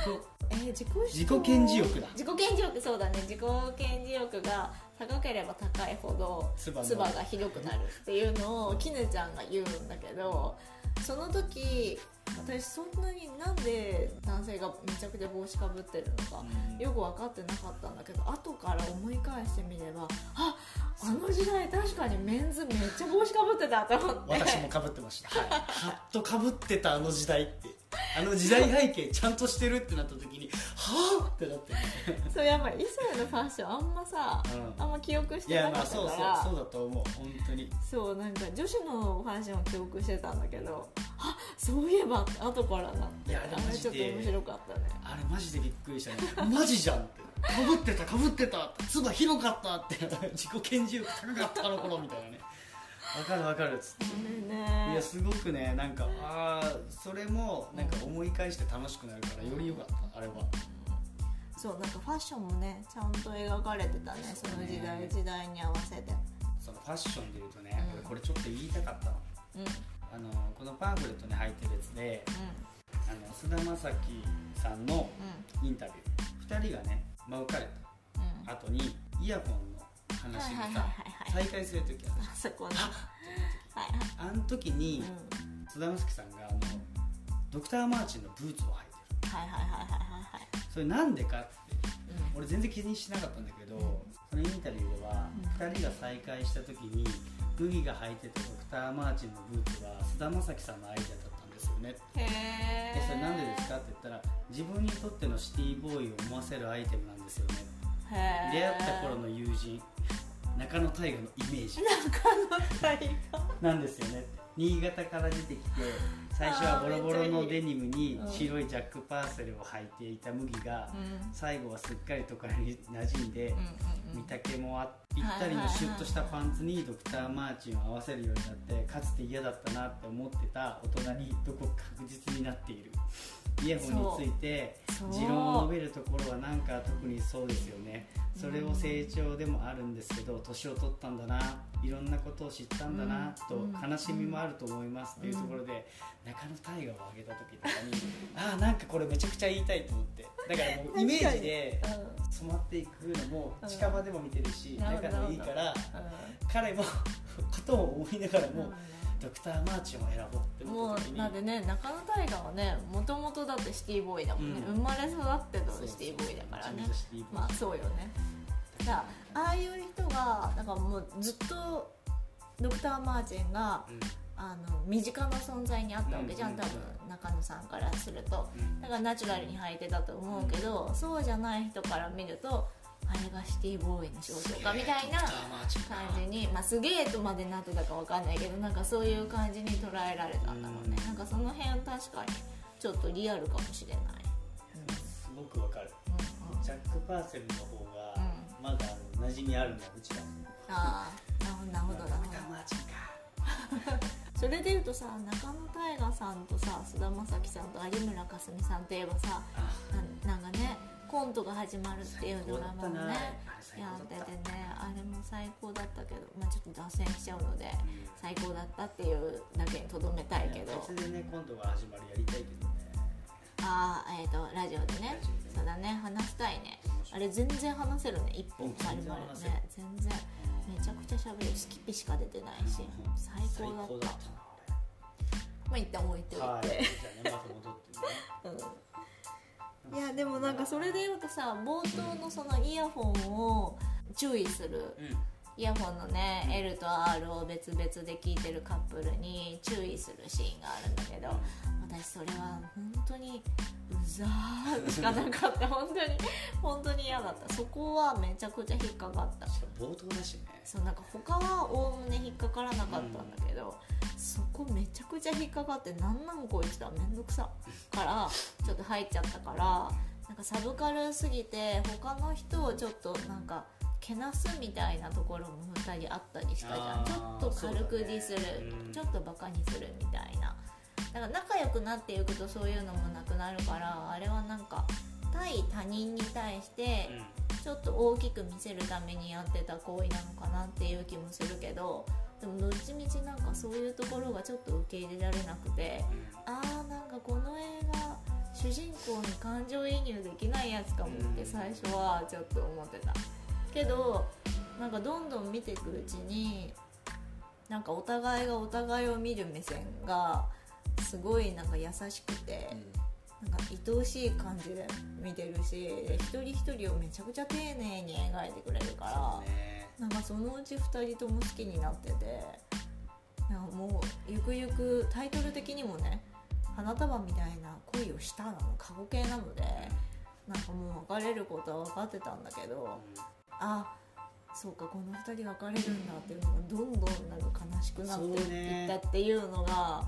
S2: えー自己
S1: 自己顕示欲だ。
S2: 自己顕示欲そうだね。自己顕示欲が高ければ高いほど
S1: 唾
S2: がひどくなるっていうのを絹ちゃんが言うんだけどその時私そんなになんで男性がめちゃくちゃ帽子かぶってるのか
S1: うん。
S2: よく分かってなかったんだけど後から思い返してみればああの時代確かにメンズめっちゃ帽子かぶってたと思って。
S1: 私もかぶってました、はい、ハットかぶってたあの時代ってあの時代背景ちゃんとしてるってなった時にはあってなってね。
S2: そうやっぱり異性のファッションあんまさ、
S1: うん。
S2: あんま記憶し
S1: い
S2: てなかった
S1: やまあそう
S2: から
S1: そうそうだと思う。本当に。
S2: そうなんか女子のファッションを記憶してたんだけどあそういえば後からなって。
S1: いや
S2: あれちょっと面白かったね。
S1: あれマジでびっくりしたね。マジじゃんって。かぶってたかぶってた。唾広かったって。自己顕示欲高かったあの頃みたいなねわかるわかるっつって。
S2: ね。
S1: いやすごくねなんかああそれもなんか思い返して楽しくなるからより良かったあれは。
S2: そうなんかファッションもねちゃんと描かれてたねその時代時代に合わせて。
S1: そのファッションでいうとね、
S2: うん。
S1: 俺これちょっと言いたかったの。
S2: うん。うん
S1: あのこのパンフレットに入ってるやつであの菅田将暉さんのインタビュー。2人がね真浮かれ
S2: うん。
S1: た後にイヤホンの話が
S2: はい
S1: さ再開する時あ
S2: そこね
S1: あの時に
S2: うん
S1: 菅田将暉さんがあのドクター・マーチンのブーツを履いてる。
S2: はいはいはいはいはいはい。
S1: それなんでかって
S2: うん。
S1: 俺全然気にしなかったんだけど、そのインタビューでは、
S2: うん。
S1: 2人が再会した時に麦が履いてたドクター・マーチンのブーツは菅田将暉さんのアイデアだったんですよね。
S2: へえ
S1: でそれなんでですかって言ったら自分にとってのシティボーイを思わせるアイテムなんですよね。出会った頃の友人中野大河のイメージ。
S2: 大河。
S1: なんですよね。新潟から出てきて最初はボロボロのデニムに
S2: うん
S1: 白いジャックパーセルを履いていた麦が
S2: うん。
S1: 最後はすっかり都会に馴染んで見丈もあぴったりのシュッとしたパンツにドクター・マーチンを合わせるようになってかつて嫌だったなって思ってた大人にどこか確実になっているイヤホンについて持論を述べるところはなんか特にそうですよね。それを成長でもあるんですけど年を取ったんだないろんなことを知ったんだなと
S2: うん。
S1: 悲しみもあると思いますっていうところで中野大河を上げた時とかにああなんかこれめちゃくちゃ言いたいと思って。だからもう イメージで染まっていくのも近場でも見てるし
S2: うん
S1: 仲のいいから
S2: うん。
S1: 彼も ことを思いながらも
S2: うん
S1: ドクター・マーチンを選ぼうって
S2: もうなんでね中野大河はねもともとだってシティボーイだもんね、
S1: うん。
S2: 生まれ育ってたシティボーイだからね。まあそうよね。だからああいう人がなんかもうずっとドクター・マーチンが
S1: うん。
S2: あの身近な存在にあったわけじゃん、
S1: うん
S2: 多分中野さんからすると。
S1: うん。
S2: だからナチュラルに履いてたと思うけど、そうじゃない人から見るとあれがシティボーイの象徴かみたいな感じに、まあ、すげえとまでなってたかわかんないけどなんかそういう感じに捉えられたんだろうね、
S1: うん。
S2: なんかその辺確かにちょっとリアルかもしれない、
S1: すごくわかる。
S2: うんうん、
S1: ジャック・パーセルの方が
S2: う
S1: まだ馴染みあるのはうちだ
S2: ああなるほどなるほど。それでいうとさ中野大河さんとさ菅田将暉さんと有村架純さんといえばさなんかねコントが始まるっていうドラマもね
S1: 最
S2: やっ
S1: て
S2: てねあれも最高だったけど、まあ、ちょっと脱線しちゃうので最高だったっていうだけにとどめたいけど。
S1: 別でね今度が始まるやりたいけどね。
S2: ああえっ、とラジオでね。そうだね話したいね。あれ全然話せるね。一本
S1: うん
S2: 丸々
S1: 全然話せる。
S2: ね全然。めちゃくちゃ喋る。スキッピしか出てないし。
S1: うん。
S2: 最高だった。
S1: な
S2: まあ一旦置いておいて、
S1: はい。じゃあねまた戻ってね。
S2: うんいやでもなんかそれで言うとさ冒頭のそのイヤホンを注意する
S1: うん。
S2: イヤホンのね L と R を別々で聞いてるカップルに注意するシーンがあるんだけど私それは本当にうざーしかなかった。本当に本当に嫌だった。そこはめちゃくちゃ引っかかった。
S1: 冒頭だしね。
S2: そうなんか他はおおむね引っかからなかったんだけど、そこめちゃくちゃ引っかかってなんなんこいつだめんどくさ。からちょっと入っちゃったからなんかサブカルすぎて他の人をちょっとなんかけなすみたいなところも2人あったりしたじゃん。
S1: あ
S2: ち
S1: ー
S2: ょっと軽くディスる、
S1: ね。うん。
S2: ちょっとバカにするみたいなだから仲良くなっていくとそういうのもなくなるからあれはなんか対他人に対してちょっと大きく見せるためにやってた行為なのかなっていう気もするけどでもどっちみちなんかそういうところがちょっと受け入れられなくてあーなんかこの映画主人公に感情移入できないやつかもって最初はちょっと思ってた。けどなんかどんどん見ていくうちになんかお互いがお互いを見る目線がすごいなんか優しくて、なんか愛おしい感じで見てるし一人一人をめちゃくちゃ丁寧に描いてくれるから
S1: ね。
S2: なんかそのうち2人とも好きになっててなんかもうゆくゆくタイトル的にもね花束みたいな恋をしたなの過去形なのでなんかもう別れることは分かってたんだけどあそうかこの2人別れるんだっていうのがどんどんなんか悲しくなっていったっていうのが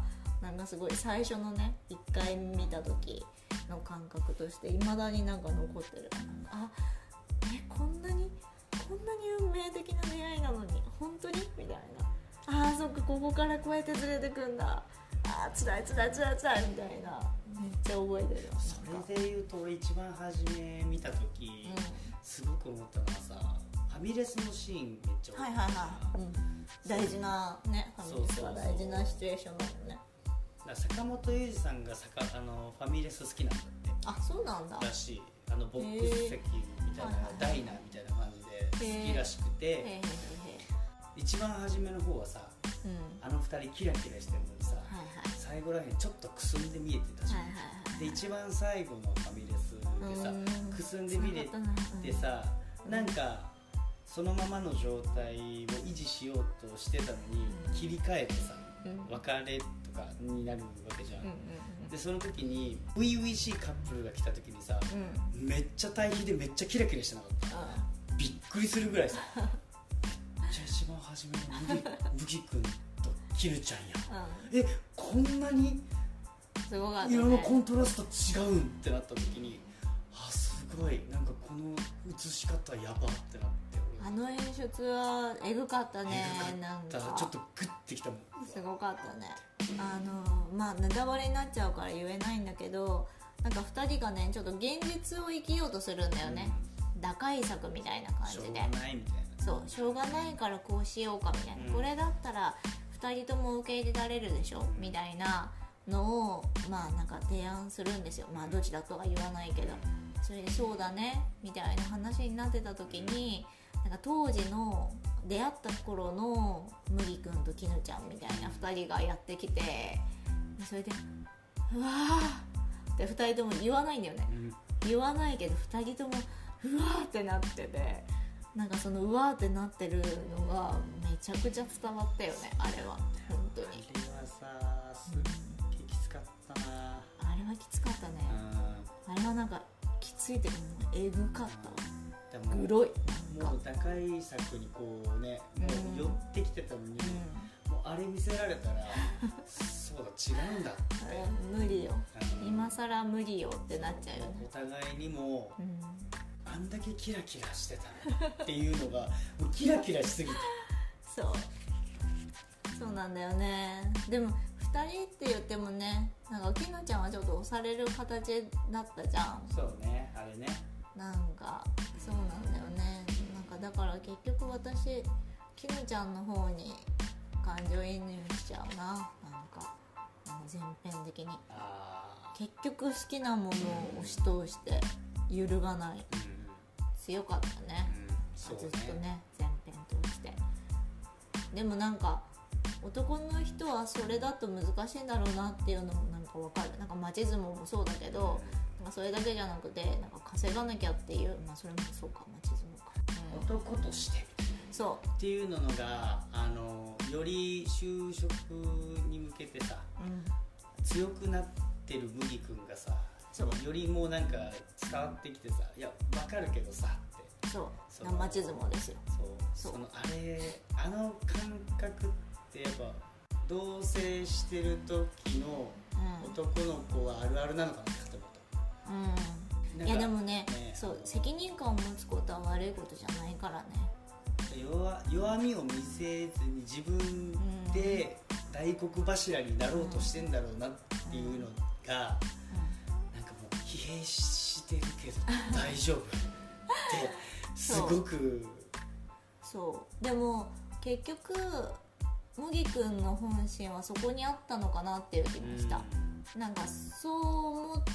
S2: なんかすごい最初のね1回見た時の感覚としていまだになんか残ってるあえこんなにこんなに運命的な出会いなのに本当に？みたいな。あーそっかここからこうやってずれてくんだ。あーつらいつらいつらいつらいみたいな。めっちゃ覚えてる
S1: それで言うと俺一番初め見た時、すごく思ったのはさファミレスのシーンめっちゃ多
S2: はいはいはい、うん、大事なねファミレスは大事なシチュエーションだもんね
S1: 坂本雄二さんがさかあのファミレス好きなんだって。
S2: あそうなんだ。
S1: だしあのボックス席みたいな、ダイナーみたいな感じで好きらしくて、一番初めの方はさ
S2: えうん。
S1: あの二人キラキラしてるのにさ、
S2: はいはい。
S1: 最後らへんちょっとくすんで見えてたじゃん、
S2: はいはいはい
S1: で一番最後のファミレスでさ
S2: うん。
S1: くすんで見れてさ、なんかそのままの状態を維持しようとしてたのに切り替えてさ
S2: うん。
S1: 別れとかになるわけじゃん、
S2: うんうん
S1: でその時に初々しいカップルが来た時にさ
S2: うん。うん
S1: めっちゃ対比でめっちゃキラキラしてなかった？びっくりするぐらいさめっちゃ一番初めのブギ君とキルちゃんや。
S2: うん。
S1: えこんなに色の
S2: ね
S1: コントラスト違うん？ってなった時にあすごい。なんかこの映し方やばってなって
S2: あの演出はエグかったねなん
S1: だか。ちょっとグッてきたもん。
S2: すごかったね。あのまあネタバレになっちゃうから言えないんだけどなんか2人がねちょっと現実を生きようとするんだよね、打開策みたいな感じで。
S1: しょうがないみたいな。
S2: そうしょうがないからこうしようかみたいな、
S1: うん。
S2: これだったら2人とも受け入れられるでしょ？みたいなのをまあなんか提案するんですよ。まあどっちだとは言わないけど。それでそうだね。みたいな話になってた時になんか当時の出会った頃の麦君と絹ちゃんみたいな2人がやってきてそれで「うわー」って2人とも言わないんだよね。
S1: うん。
S2: 言わないけど2人ともうわーってなっててなんかそのうわーってなってるのがめちゃくちゃ伝わったよねあれは。本当に。
S1: あれはさすっげえきつかったな。
S2: あれはきつかったね。
S1: うん。
S2: あれはなんかきついってえぐかったわ
S1: でも
S2: グロい。
S1: もう打開策にこうねもう寄ってきてたのに、
S2: う
S1: もうあれ見せられたらそうだ違うんだって。
S2: ん無理よ。今更無理よってなっちゃうよね。
S1: お互いにも
S2: うん。
S1: あんだけキラキラしてたっていうのが もうキラキラしすぎて。
S2: そう。そうなんだよね。でも2人って言ってもねなんかきのちゃんはちょっと押される形だったじゃん。
S1: そうねあれね
S2: なんかそうなんだよね。なんかだから結局私きぬちゃんの方に感情移入しちゃうな。なんか全編的に。
S1: あ
S2: 結局好きなものを押し通して揺るがない。
S1: ーうん
S2: 強かったね。
S1: うん。そう
S2: ずっとね全編通して。でもなんか男の人はそれだと難しいんだろうなっていうのもなんかわかる。なんか町相撲もそうだけどなんかそれだけじゃなくてなんか稼がなきゃっていうまあそれもそうか町相撲か、うん
S1: 男として。
S2: そ
S1: っていうのがあのより就職に向けてさ
S2: う、うん、
S1: 強くなってる麦君がさ
S2: そう。
S1: よりもうなんか伝わってきてさ「いやわかるけどさ」って。
S2: そう。
S1: そう
S2: 相撲ですよ。
S1: そう。
S2: そ
S1: のあれあの感覚ってやっぱ同棲してる時の
S2: うん。
S1: 男の子はあるあるなのかなって思
S2: うん。いやでもね
S1: ね
S2: そう責任感を持つことは悪いことじゃないからね。
S1: 弱弱みを見せずに自分で大黒柱になろうとしてんだろうなっていうのが、なんかもう疲弊してるけど 大丈夫ってすごく。
S2: そう。でも結局麦君の本心はそこにあったのかなっていう気もした、なんかそう思って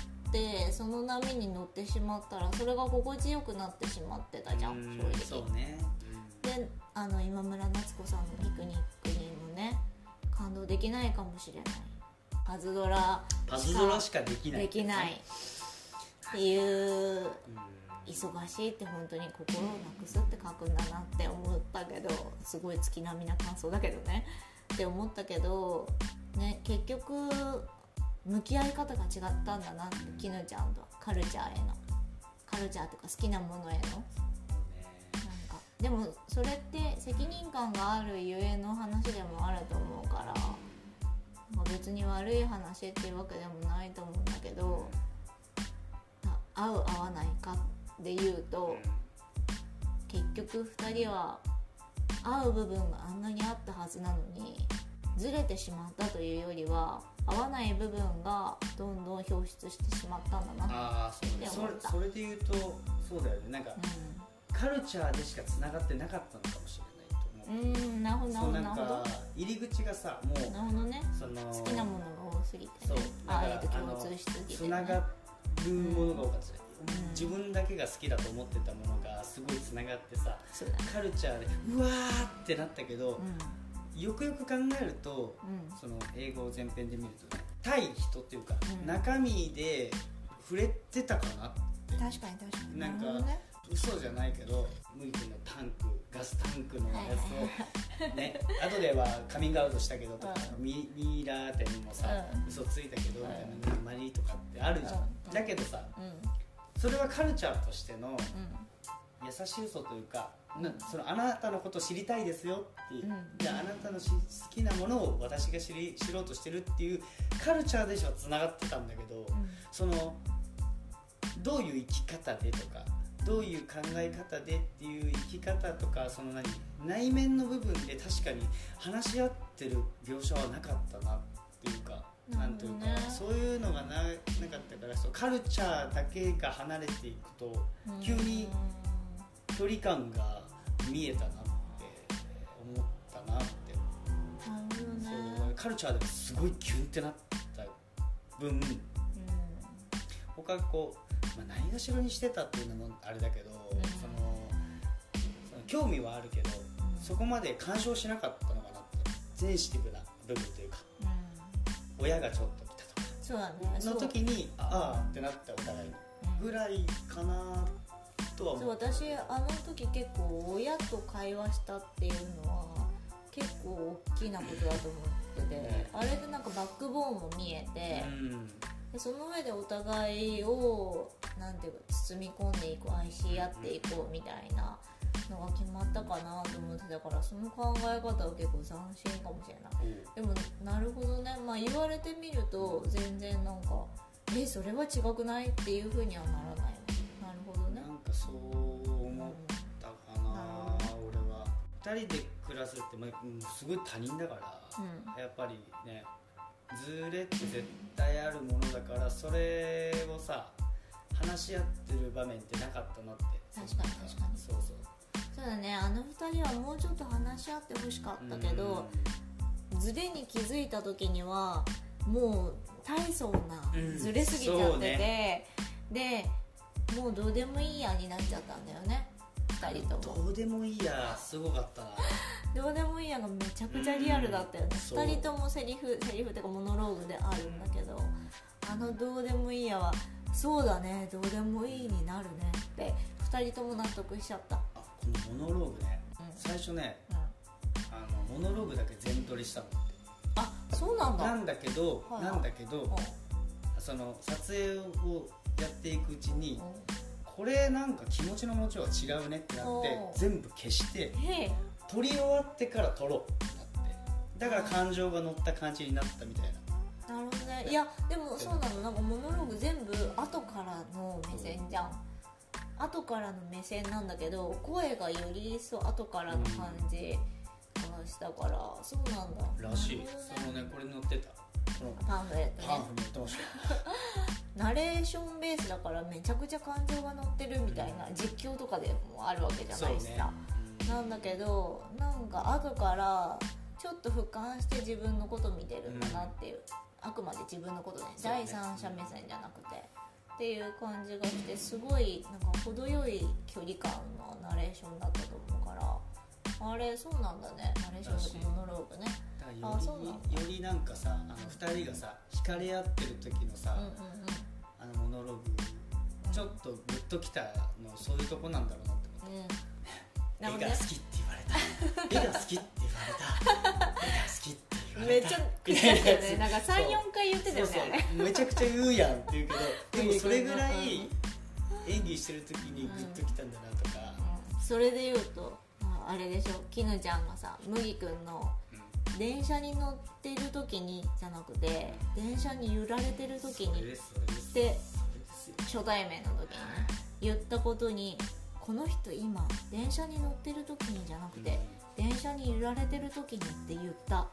S2: その波に乗ってしまったらそれが心地よくなってしまってたじゃん
S1: うん
S2: 正直。
S1: そうね、
S2: であの今村夏子さんのピクニックにもね感動できないかもしれない。パズドラ
S1: パズドラしかできない。
S2: できない。っていう忙しいって本当に心をなくすって書くんだなって思ったけどすごい月並みな感想だけどね。って思ったけど、ね、結局向き合い方が違ったんだなって絹ちゃんとは。カルチャーへの。カルチャーとか好きなものへの。なんか。でもそれって責任感があるゆえの話でもあると思うから、まあ、別に悪い話っていうわけでもないと思うんだけど。合う合わないかで言うと結局2人は合う部分があんなにあったはずなのにずれてしまったというよりは合わない部分がどんどん表出してしまったんだな
S1: ああそうね。それ
S2: って思った。
S1: それで言うとそうだよね。なんか、カルチャーでしかつながってなかったのかもしれないと思う、
S2: うんうんなるほどなるほど。
S1: 入り口がさもう
S2: なるほどね。
S1: その
S2: 好きなものが多すぎて
S1: そう
S2: ねあ
S1: なんか
S2: えて共通しすぎて、ね、
S1: つながるものが多かった
S2: うん。
S1: 自分だけが好きだと思ってたものがすごいつながってさ
S2: そう
S1: カルチャーでうわーってなったけど、
S2: う
S1: よくよく考えると
S2: んうん。
S1: その英語を前編で見るとね対人っていうか、
S2: うん。
S1: 中身で触れてたかなって
S2: 確かに確かに。
S1: なんか
S2: ね。
S1: 嘘じゃないけど麦君のタンクガスタンクのやつを ね後ではカミングアウトしたけどとか、ミミイラー店もさ、
S2: うん。
S1: 嘘ついたけどみたいなマリとかってあるじゃん、
S2: うん。
S1: だけどさ
S2: うん。
S1: それはカルチャーとしての
S2: うん。
S1: 優しい嘘というかなそのあなたのこと知りたいですよっていう、
S2: うん。
S1: じゃああなたのし好きなものを私が知り知ろうとしてるっていうカルチャーでしかつながってたんだけど、そのどういう生き方でとかどういう考え方でっていう生き方とかその何内面の部分で確かに話し合ってる描写はなかったなっていうか。
S2: な
S1: んというかそういうのがななかったからそうカルチャーだけが離れていくと
S2: うん。
S1: 急に距離感が見えたなって思ったなって、
S2: なるほどね
S1: カルチャーでもすごいキュンってなった分他こう、まあ、ないがしろにしてたっていうのもあれだけど、
S2: ん。
S1: その興味はあるけど、そこまで干渉しなかったのかなってセンシティブな部分というか。
S2: うん。うん
S1: 親がちょっと来たとか。
S2: そうだね。
S1: の時にああってなったお互いぐらいかなとは
S2: そう。
S1: 思う
S2: 私あの時結構親と会話したっていうのは結構大きなことだと思っててあれでなんかバックボーンも見えて
S1: うん。
S2: でその上でお互いをなんていうか包み込んでいこう愛し合っていこうみたいなのが決まったかなと思ってたからその考え方は結構斬新かもしれない。でもなるほどね、まあ、言われてみると全然なんかえそれは違くない？っていうふうにはならない。わなるほどね
S1: かそう思ったかな、俺は。2人で暮らすって、まあ、うんすごい他人だから、
S2: うん。
S1: やっぱりねズレって絶対あるものだからそれをさ話し合ってる場面ってなかったなって
S2: 確かに確かに。
S1: そうそう。
S2: そうだねあの二人はもうちょっと話し合ってほしかったけどズレに気づいた時にはもう大層なズレすぎちゃってて、
S1: うんね。
S2: でもうどうでもいいやになっちゃったんだよね。二人とも。
S1: どうでもいいやすごかったな。
S2: どうでもいいやがめちゃくちゃリアルだったよね。二人ともセリフセリフっていうかモノローグであるんだけどあのどうでもいいやはそうだねどうでもいいになるねって二人とも納得しちゃった。
S1: あこのモノローグね。
S2: うん。
S1: 最初ね
S2: うん。
S1: あのモノローグだけ全撮りしたの。
S2: あそうなんだ。
S1: なんだけど、
S2: はい。
S1: なんだけど、
S2: うん。
S1: その撮影をやっていくうちに、これなんか気持ちの持ちは違うねってなって全部消して撮り終わってから撮ろうってなってだから感情が乗った感じになったみたいな。
S2: なるほどね。いやでもそうなの。なんかモノローグ全部後からの目線じゃん。後からの目線なんだけど声がより一層後からの感じがしたからそうなんだ。
S1: らしい。
S2: なるほ
S1: そのねこれに載ってた
S2: パンフレットね。
S1: パンフに載ってました
S2: ナレーションベースだからめちゃくちゃ感情が乗ってるみたいな実況とかでもあるわけじゃないしさ、なんだけどなんか後からちょっと俯瞰して自分のこと見てるんだなっていう、あくまで自分のことね。
S1: ね。
S2: 第三者目線じゃなくて。っていう感じがしてすごいなんか程よい距離感のナレーションだったと思うから。あれそうなんだね。ナレーションとかモノローグね
S1: だかよりよりなんかさあの二人がさ惹かれ合ってる時のさ、
S2: うんうん
S1: あのモノローグちょっとグッときたのそういうとこなんだろうなって思って
S2: うん。
S1: 絵が好きって言われた。絵が好きって言われた。絵が好きって言われた。
S2: めっちゃ繰り返したよね なんか34回言ってたよね。
S1: めちゃくちゃ言うやんって言うけどでもそれぐら
S2: うん。
S1: い演技してる時にグッときたんだなとか、
S2: それで言うとああれでしょ。絹ちゃんがさ麦くんの電車に乗ってる時にじゃなくて電車に揺られてる時に
S1: で
S2: 初対面の時にね言ったことにこの人今電車に乗ってる時にじゃなくて電車に揺られてる時にって言ったっ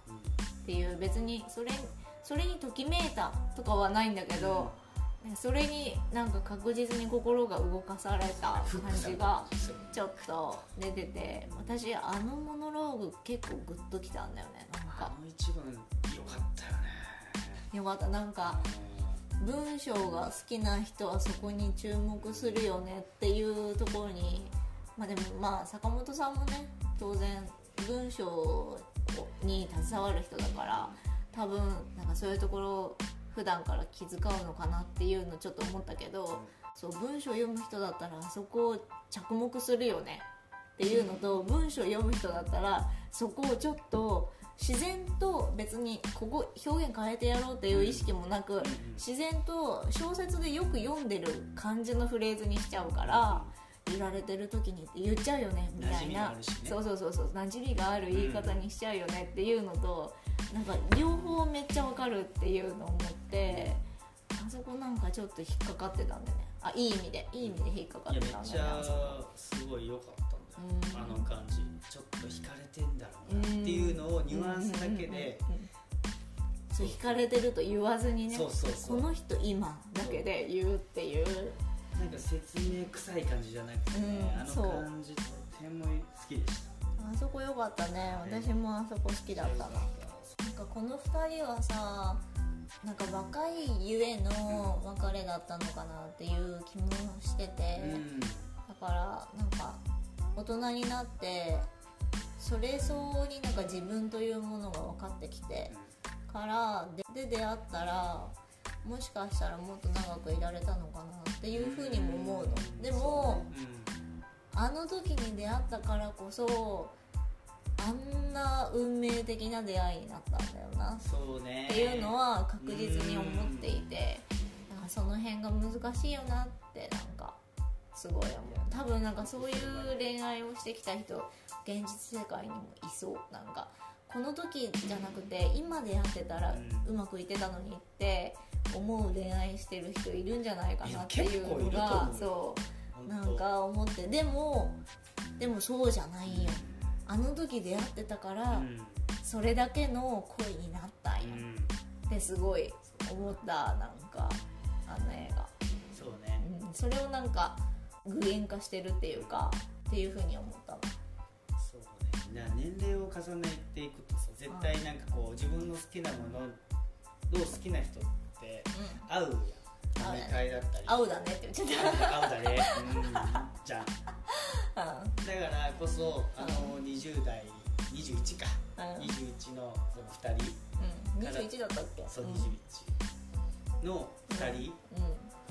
S2: ていう別にそれそれにときめいたとかはないんだけど、ねそれになんか確実に心が動かされた感じがちょっと出てて私あのモノローグ結構グッときたんだよねなん
S1: あ
S2: か
S1: の一番良かったよね。
S2: よかった。なんか文章が好きな人はそこに注目するよねっていうところにまあでもまあ坂本さんもね当然文章に携わる人だから多分なんかそういうところ普段から気遣うのかなっていうのちょっと思ったけどそう文章読む人だったらあそこを着目するよねっていうのと文章読む人だったらそこをちょっと自然と別にここ表現変えてやろうっていう意識もなく自然と小説でよく読んでる感じのフレーズにしちゃうから揺られてる時にって言っちゃうよねみたいな。
S1: ね。
S2: そうそうそうそう馴染みがある言い方にしちゃうよねっていうのとなんか両方めっちゃわかるっていうのを思ってあそこなんかちょっと引っかかってたんだよね。あいい意味でいい意味で引っかかっ
S1: いやめっち
S2: てたんだよね。
S1: ゃ
S2: あそこ
S1: すごい良かったんだよ、
S2: うん。
S1: あの感じ。ちょっと惹かれてんだろうなっていうのをニュアンスだけで
S2: そう引かれてると言わずにねこの人今だけで言うっていう。
S1: なんか説明臭い感じじゃなくてね、あ
S2: うんそう。
S1: の感じとても好きでした。
S2: あそこ良かったね。私もあそこ好きだったなかこの2人はさなんか若いゆえの別れだったのかなっていう気もしてて、
S1: うん。
S2: だからなんか大人になってそれ相応になんか自分というものが分かってきてからでで出会ったらもしかしたらもっと長くいられたのかなっていうふうにも思うの。でもあの時に出会ったからこそあんな運命的な出会いになったんだよな。
S1: そうね。
S2: っていうのは確実に思っていてなんかその辺が難しいよなってなんかすごい思う。多分なんかそういう恋愛をしてきた人現実世界にもいそう。なんかこの時じゃなくて今出会ってたら
S1: う
S2: うまくいってたのにって思う恋愛してる人いるんじゃないかなっていうのがそう。なんか思って。でもでもそうじゃないよあの時出会ってたから、
S1: うん。
S2: それだけの恋になったんや、
S1: うん。
S2: ってすごい思ったなんかあの映画、
S1: そうね。
S2: うん、それをなんか具現化してるっていうかっていうふうに思ったの。
S1: そうね。な年齢を重ねていくとさ絶対なんかこう自分の好きなものを好きな人って
S2: うん。
S1: 合うやん飲み会だったり
S2: 合うだねって言っちゃっ
S1: 合うだね。うん。じゃん。
S2: た
S1: だからこそあの20代21か。
S2: うん、うん
S1: 21のその2人。
S2: うん、21だったっけ？
S1: そう
S2: うん。
S1: 21の2人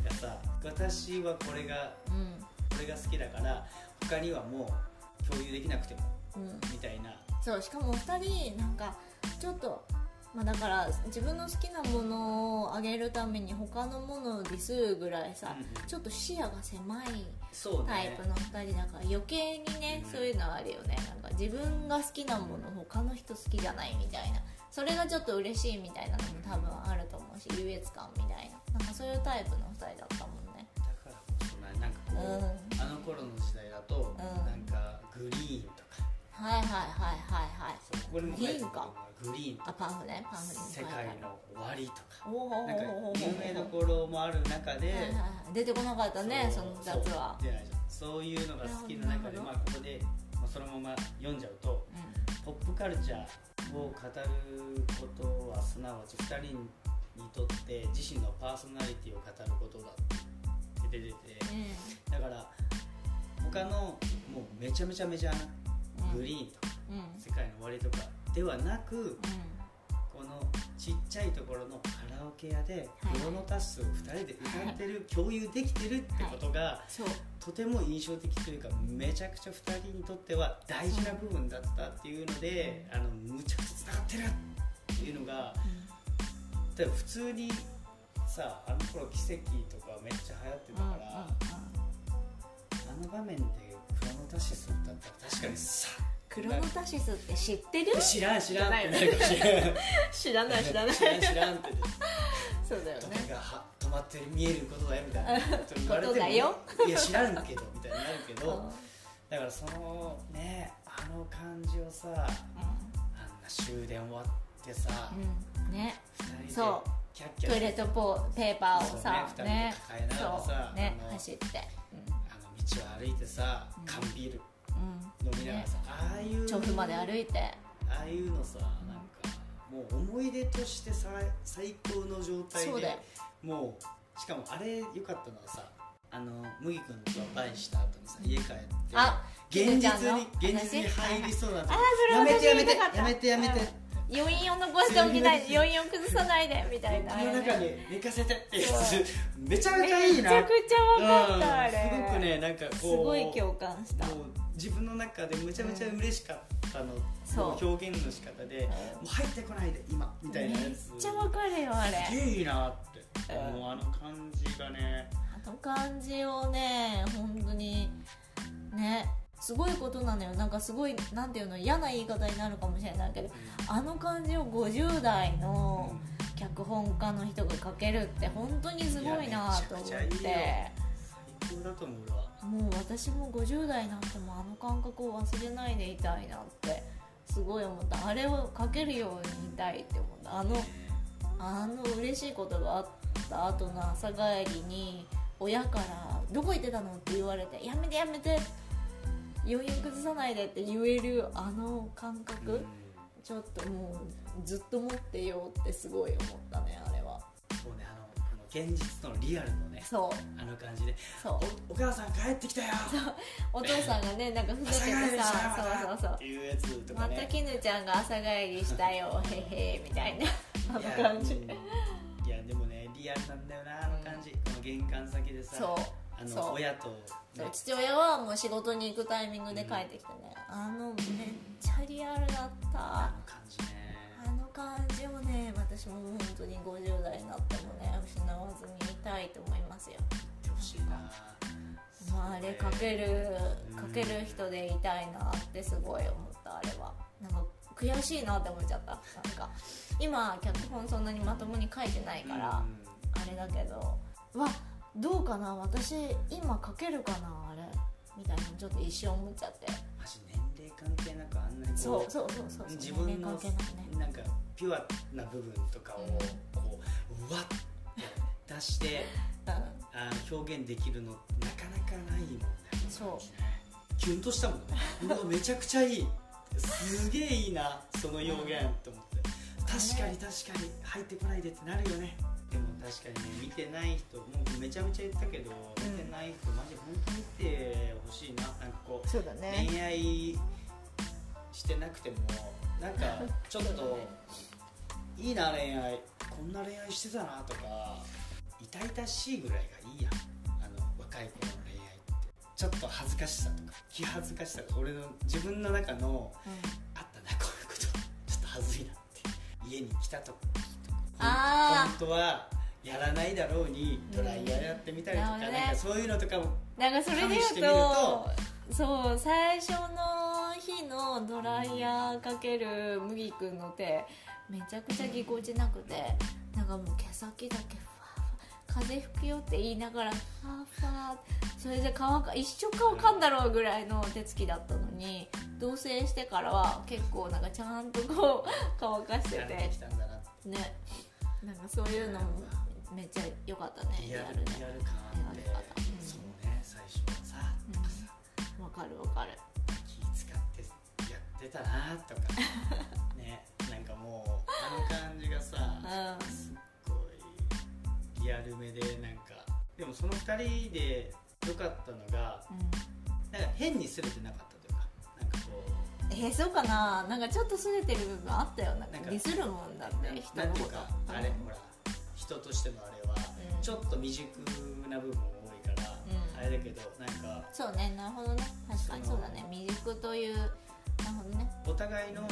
S1: がさ私はこれが
S2: うん、
S1: これが好きだから他にはもう共有できなくても
S2: うん。
S1: みたいな。
S2: そうしかも2人なんかちょっとまあだから自分の好きなものをあげるために他のものをディスるぐらいさ、
S1: うんうん。
S2: ちょっと視野が狭い
S1: そうね。
S2: タイプの2人だから余計にね、
S1: うん。
S2: そういうのはあるよね。なんか自分が好きなもの他の人好きじゃないみたいな。それがちょっと嬉しいみたいなのも多分あると思うし優越感みたいな。なんかそういうタイプの2人だったもんね。
S1: だからこそななんかこう、
S2: うん。
S1: あの頃の時代だと、
S2: うん。
S1: なんかグリーンとか
S2: はいはいはいはいはい。グリーンか
S1: グリーンとか
S2: あパンフねパンフに
S1: 世界の終わりとか。
S2: おお
S1: なんか有名どころもある中で、
S2: はいはいはい。出てこなかったねその2つは
S1: そう。いういうのが好きな中でまあここで、まあ、そのまま読んじゃうとポップカルチャーを語ることはすなわち2人にとって自身のパーソナリティを語ることだって出てて。
S2: うん。
S1: だから他のもうめちゃめちゃメジャーなグリーンとか
S2: うんうん
S1: 世界の終わりとかではなく
S2: う
S1: このちっちゃいところのカラオケ屋で
S2: はい。
S1: クロノタスを2人で歌ってる、共有できてるってことが、
S2: そう。
S1: とても印象的というかめちゃくちゃ2人にとっては大事な部分だったっていうので、あのむちゃくちゃつながってるっていうのが例えば普通にさあの頃奇跡とかめっちゃ流行ってた
S2: うんうん
S1: から、あの場面でクロノタシス歌ったら確かにさ
S2: クロノタシスって知ってる？
S1: 知らん知らんってなるかもしれない
S2: 知らない知らない。
S1: 知らん知らんって。
S2: そうだよね。
S1: 時がは止まってる見えることだよみたいなこと言われても
S2: だよ？
S1: いや知らんけどみたいになるけど
S2: うん。
S1: だからそのねあの感じをさあんな終電終わってさ、
S2: うん。ね。
S1: 二人で
S2: そう。
S1: キャッキャ
S2: トイレットポーペーパーをさ
S1: ね二人で抱えながらさ
S2: ね
S1: あの
S2: 走って
S1: あの道を歩いてさ
S2: うん。
S1: 缶ビール
S2: うん。
S1: 飲みながらさ、ああいう
S2: 調布まで歩いて。
S1: ああいうのさなんかもう思い出としてさ最高の状態
S2: そうだよ。
S1: でもうしかもあれ良かったのはさあの麦君とバイした後にさ家帰って
S2: あ
S1: 現実に現実に入りそうな
S2: あそれ
S1: やめてやめてやめてやめて
S2: 余韻を残しておきない余韻を崩さないでみたいな。
S1: この中に寝かせてめちゃめちゃいいな
S2: めちゃくちゃ分かったあれ。
S1: うんすごくねなんかこう
S2: すごい共感した。
S1: 自分の中でめちゃめちゃ嬉しかったの、
S2: そう。
S1: 表現の仕方で、
S2: う。ん
S1: もう入ってこないで今みたいなや
S2: めっ
S1: つ
S2: ちゃ分かるよあれ。
S1: すげえいいなって、
S2: うん
S1: もうあの感じがね。
S2: あの感じをね本当にねすごいことなのよ。なんかすごいなんていうの嫌な言い方になるかもしれないけどあの感じを50代の脚本家の人が書けるって本当にすごいなと思って。もう私も50代になってもあの感覚を忘れないでいたいなってすごい思った。あれを書けるようにいたいって思った。あのあの嬉しいことがあった後の朝帰りに親から「どこ行ってたの?」って言われて「やめてやめて余韻崩さないで」って言えるあの感覚、
S1: うん。
S2: ちょっともうずっと持ってようってすごい思ったねあれは。
S1: そうねあの現実とのリアルのね
S2: そう。
S1: あの感じで。
S2: そう。
S1: おお母さん帰ってきたよ。
S2: お父さんがねなんかふざけ
S1: 朝帰り
S2: てさそうそうそう。
S1: っていうやつとか
S2: ま
S1: ね
S2: た絹ちゃんが朝帰りしたよへへみたいなあの感じ。
S1: うん。いやでもねリアルなんだよなあの感じ、この玄関先でさ。
S2: そう
S1: あの親と、ね。
S2: 父親はもう仕事に行くタイミングで帰ってきてね、あのめっちゃリアルだった。
S1: あの感じね。
S2: あの感じをね私も本当に50代になってもね失わずにいたいと思いますよ。
S1: 言ってほしいな
S2: まああれかける
S1: うん
S2: かける人でいたいなってすごい思ったあれは。なんか悔しいなって思っちゃった。なんか今脚本そんなにまともに書いてないから、
S1: うん。
S2: あれだけど。わどうかな？私今書けるかな？あれ。みたいなちょっと一瞬思っちゃって。
S1: 年齢関係なくあんなに
S2: そうそうそうそう
S1: 自分の
S2: ないね。
S1: なんかピュアな部分とかを
S2: うん
S1: こううわって出して
S2: うん。
S1: あ表現できるのなかなかないもんね。
S2: そう。
S1: キュンとしたもんね。うわめちゃくちゃいい。すげえいいなその表現と思って。確かに確かに。入ってこないでってなるよねでも確かにね見てない人もうめちゃめちゃ言ったけど、見てない人マジ本当に見てほしいな。なんかこう
S2: そうだね。
S1: 恋愛してなくてもなんかちょっと
S2: そうだね
S1: いいな恋愛こんな恋愛してたなとか痛々しいぐらいがいいやん。あの若い頃の恋愛って。ちょっと恥ずかしさとか気恥ずかしさとか俺の自分の中のあったなこういうこと。ちょっと恥ずいなって。家に来た時と本当はやらないだろうにドライヤーやってみたりとか,、
S2: うんな
S1: んかそういうのとかも
S2: なんかそれで言うとそう最初の日のドライヤーかける麦くんの手めちゃくちゃぎこちなくてなんかもう毛先だけファーファー風吹くよって言いながらファーファーそれで乾か一生乾かんだろうぐらいの手つきだったのに同棲してからは結構なんかちゃんとこう乾かして
S1: やって
S2: て
S1: きたんだなって。
S2: ねなんかそういうのもめっちゃ良かったね
S1: リアル
S2: で。
S1: リアル感あって
S2: リアル感うん。
S1: そうね最初はさ。
S2: わかるわかる。
S1: 気使ってやってたなとか。ねなんかもうあの感じがさ
S2: うん。
S1: すっごいリアルめでなんか。でもその2人で良かったのがなんか変にすれてなかった
S2: えーそうかな？なんかちょっとすれてる部分あったよ。なんかディスるもんだって。
S1: う
S2: 人のこと。
S1: あれほら人としてのあれは
S2: うん。
S1: ちょっと未熟な部分も多いから
S2: うん。
S1: あれだけどなんか
S2: そうねなるほどね。確かに
S1: そ
S2: うだね。未熟というなるほどね。
S1: お互いの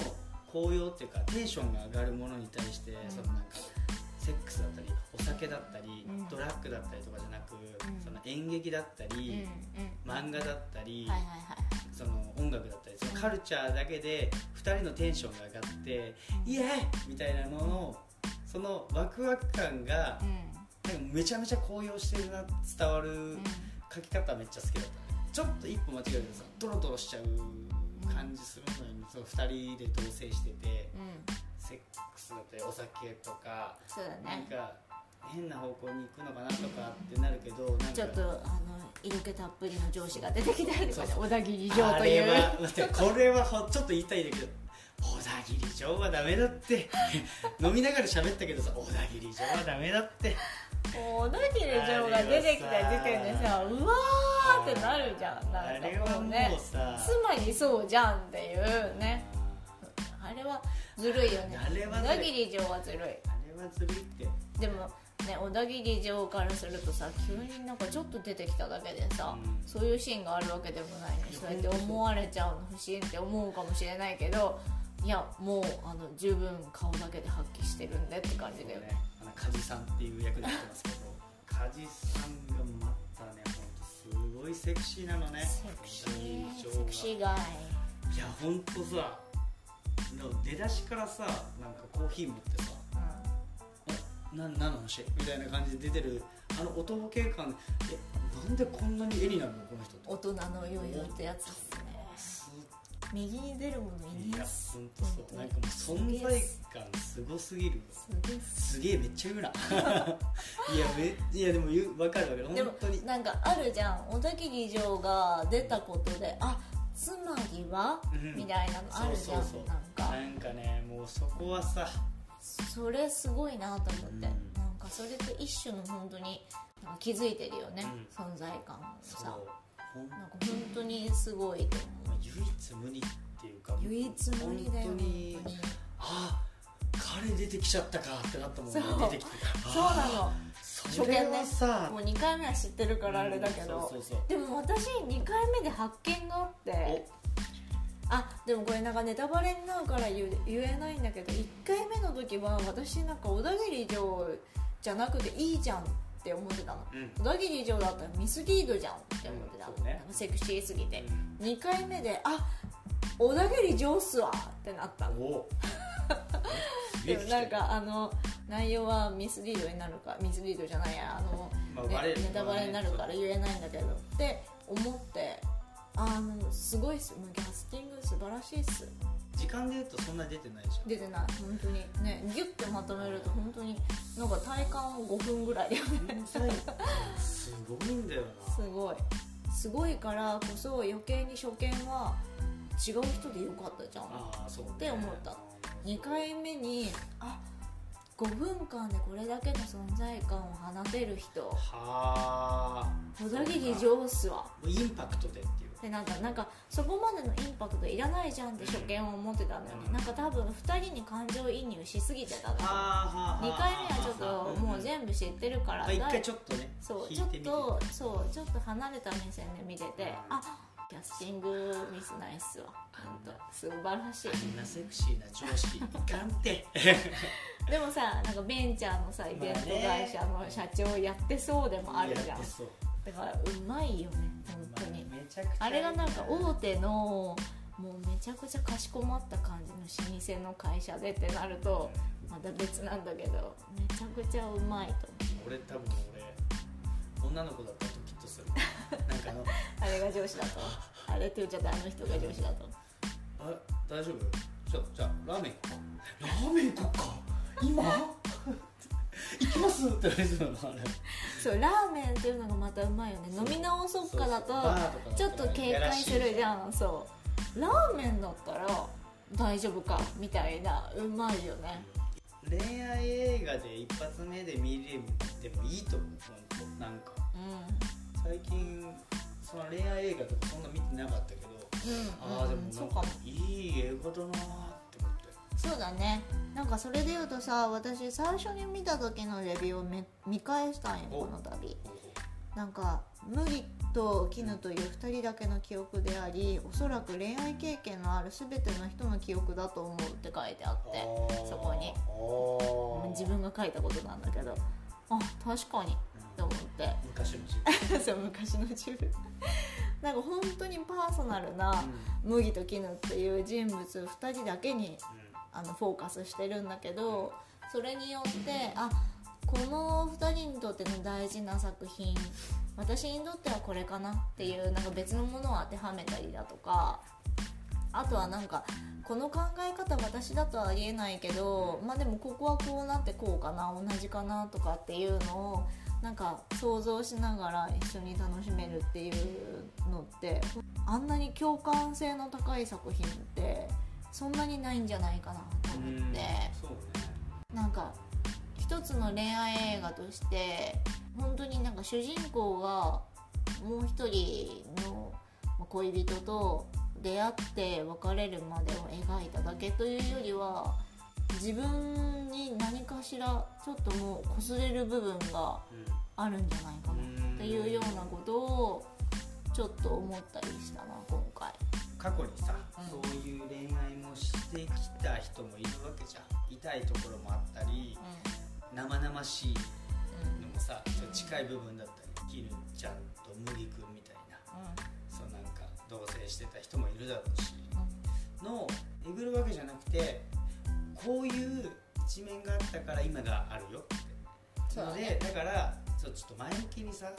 S1: 高揚っていうかテンションが上がるものに対して、
S2: ん。
S1: そのなんかセックスだったりお酒だったり、
S2: うん。
S1: ドラッグだったりとかじゃなく、
S2: ん。
S1: その演劇だったり、漫画だったり、その音楽だったりそのカルチャーだけで2人のテンションが上がって、
S2: うん。
S1: イエーイみたいなののそのワクワク感が
S2: う
S1: なんかめちゃめちゃ高揚してるな伝わる書き方めっちゃ好きだった。ねちょっと一歩間違えるとさドロドロしちゃう感じするのよ、その2人で同棲してて。
S2: うん
S1: セックスだったりお酒とか
S2: そうだね。
S1: なんか変な方向に行くのかなとかってなるけどなんか
S2: ちょっとあの色気たっぷりの上司が出てきたりとかね。小田切城
S1: あ
S2: という。
S1: れは待ってこれはほちょっと言いたいんだけど小田切城はダメだって。飲みながら喋ったけどさ小田切城はダメだって。
S2: 小田切城が出てきた時点でさうわーってなるじゃん。
S1: あ
S2: なんかもうね
S1: さ
S2: 妻にそうじゃんっていうねあれはずるいよね。
S1: あれは
S2: 小田切城はずるい。
S1: あれはずるいって。
S2: でもね小田切城からするとさ急になんかちょっと出てきただけでさ、
S1: うん。
S2: そういうシーンがあるわけでもないのに
S1: いや
S2: そうやって思われちゃうの不審って思うかもしれないけどいやもうあの十分顔だけで発揮してるんでって感じだよ。ね。
S1: 梶さんっていう役でやってますけど 梶さんがまたねほんとすごいセクシーなのね。
S2: セクシーセクシーガイ。
S1: いやほんとさの出だしからさなんかコーヒー持ってさな何の話？みたいな感じで出てるあの音ボケ感えなんでこんなに絵になるのこの人って。
S2: 大人の余裕ってやつですね。
S1: す
S2: 右に出るものい
S1: いや
S2: ねえっす
S1: ほんとそう。なんかもう存在感すごすぎる。
S2: すげえっす。
S1: すげえめっちゃ言うな。いやめいやでも言う分かるわかる。
S2: でも
S1: 本当に。
S2: なんかあるじゃん。小田切城が出たことであつまりは、
S1: うん。
S2: みたいなのあるじゃん
S1: そ
S2: なんか。
S1: なんかねもうそこはさ
S2: それすごいなと思って、
S1: うん。
S2: なんかそれって一種の本当に気づいてるよね、
S1: うん。
S2: 存在感を
S1: そう。
S2: さなんか本当にすごいと思う。
S1: 唯一無二っていうか
S2: 唯一無二だよ
S1: 本当にあ彼出てきちゃったかってなったもんね。出てきて
S2: そうなの
S1: それはさ
S2: もう2回目は知ってるからあれだけど、でも私2回目で発見があってあでもこれなんかネタバレになるから言えないんだけど1回目の時は私なんか小田切城じゃなくていいじゃんって思ってたの。
S1: うん。
S2: 小田切城だったらミスリードじゃんって思ってたの、
S1: うんね。
S2: なんかセクシーすぎて、
S1: う
S2: 2回目であ小田切城っすわってなったの でもなんかあの内容はミスリードになるかミスリードじゃないやあの、ね
S1: まあバレる
S2: ネタバレになるから言えないんだけどって思ってあのすごいっすキャスティング素晴らしいっす。
S1: 時間で言うとそんな出てないじゃん。
S2: 出てない本当に。ねギュッてまとめると本当になんか体感5分ぐらいだよね
S1: 天才すごいんだよな。
S2: すごい。すごいからこそ余計に初見は違う人でよかったじゃん。
S1: ああそうね。
S2: って思った2回目にあ5分間でこれだけの存在感を放てる人。
S1: はあ。
S2: 小田切上っすわ
S1: インパクトでっていう。
S2: ってなったなんかそこまでのインパクトいらないじゃんって初見は思ってたんだよね。なんか多分2人に感情移入しすぎてたんだよ
S1: あ
S2: 2回目はちょっともう全部知ってるから
S1: あ一回ちょっとね
S2: そうちょっとそうちょっと離れた目線で見ててあキャスティングミスないっすわ。本当素晴らしい。
S1: あんなセクシーな上司 いかんって。
S2: でもさなんかベンチャーのさイベント会社の社長やってそうでもあるじゃん。だからうまいよね本当に。
S1: めちゃくちゃ
S2: あれがなんか大手のもうめちゃくちゃかしこまった感じの老舗の会社でってなるとまた別なんだけどめちゃくちゃうまいと
S1: 俺多分俺女の子だったとなんかあの
S2: あれが上司だと。あれって言っちゃった。あの人が上司だと。
S1: あ大丈夫？ちょじゃあラーメン行こう。かラーメン行こうか？今？行きます？って言われてたのあれ。
S2: そうラーメンっていうのがまたうまいよね。飲み直そっかだとちょっと警戒するじゃん。そう。ラーメンだったら大丈夫か？みたいなうまいよね。
S1: 恋愛映画で一発目で見れてもいいと思う。本当なんか。
S2: う
S1: 最近その恋愛映画とかそんな見てなかったけど、
S2: んうん
S1: ああで
S2: うん
S1: もなんか
S2: そうかも
S1: いい映画だなーって思って。
S2: そうだね。なんかそれで言うとさ私最初に見た時のレビューをめ見返したんよ
S1: お
S2: この度。なんか麦と絹という2人だけの記憶でありおそらく恋愛経験のある全ての人の記憶だと思うって書いてあっ
S1: う
S2: てそこに。自分が書いたことなんだけどあ確かに。と思って。
S1: 昔の自分。
S2: そう昔の自分。なんか本当にパーソナルな麦と絹っていう人物2人だけにあのフォーカスしてるんだけどそれによってあこの2人にとっての大事な作品私にとってはこれかなっていうなんか別のものを当てはめたりだとかあとはなんかこの考え方私だとはありえないけどまあでもここはこうなってこうかな同じかなとかっていうのをなんか想像しながら一緒に楽しめるっていうのってあんなに共感性の高い作品ってそんなにないんじゃないかなと思って。なんか一つの恋愛映画として本当になんか主人公がもう一人のまあ恋人と出会って別れるまでを描いただけというよりは自分に何かしらちょっともう擦れる部分があるんじゃないかなっていうようなことをちょっと思ったりしたな今回。
S1: 過去にさ、
S2: うん。
S1: そういう恋愛もしてきた人もいるわけじゃん。痛いところもあったり生々しいのもさちょっと近い部分だったりキルちゃんと麦君みたいな同棲してた人もいるだろうしのをえぐるわけじゃなくてこういう一面があったから今があるよって。ので
S2: そうだね。
S1: だからそうちょっと前向きにさ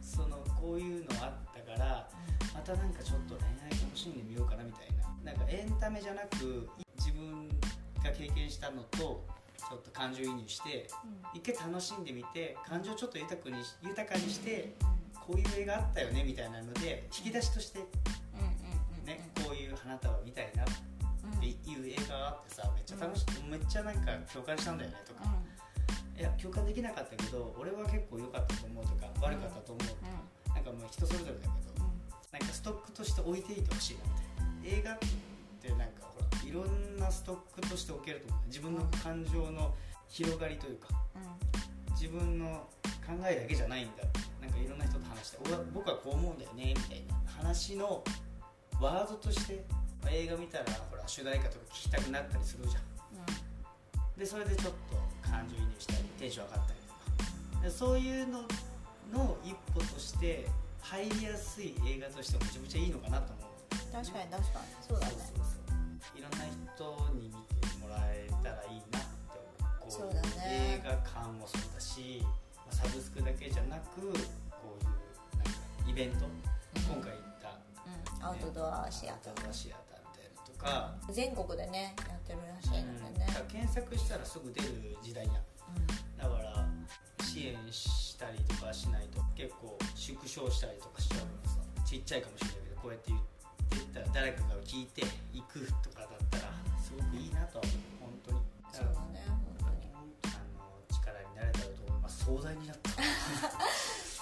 S1: そのこういうのあったからまたなんかちょっと恋愛楽しんでみようかなみたいな。なんかエンタメじゃなく自分が経験したのとちょっと感情移入して一回楽しんでみて感情ちょっと豊かにし豊かにしてこういう映画あったよねみたいなので引き出しとしてねこういう花束みたいなっていう映画があってさめっちゃ楽しめっちゃなんか共感したんだよねとか。いや共感できなかったけど俺は結構良かったと思うとか悪かったと思うとかなんかもう人それぞれだけどなんかストックとして置いていてほしいなみたいな映画ってなんかほらいろんなストックとして置けると思う自分の感情の広がりというか自分の考えだけじゃないんだなんかいろんな人と話して俺は僕はこう思うんだよねみたいな話のワードとして、まあ映画見たらほら主題歌とか聞きたくなったりするじゃん。でそれでちょっと感情移入したりテンション上がったりとか。でそういうのの一歩として入りやすい映画としてもめちゃめちゃいいのかなと思う。
S2: 確かに確かに。そうだね。
S1: そうそういろんな人に見てもらえたらいいなって思う。こ
S2: そうだね。
S1: 映画館もそうだし、まあサブスクだけじゃなくこういうなんかイベント、今回行った、
S2: アウトドアシアタ
S1: アウトドアシアターみたいなのとか、
S2: ー全国でねやってるらしいのでね。
S1: 検索したらすぐ出る時代やん。だから支援したりとかしないと結構縮小したりとかしちゃうからさ。ちっちゃいかもしれないけどこうやって言ってたら誰かが聞いて行くとかだったらすごくいいなとは思う。本当に。だ
S2: そうだね
S1: 壮大になった。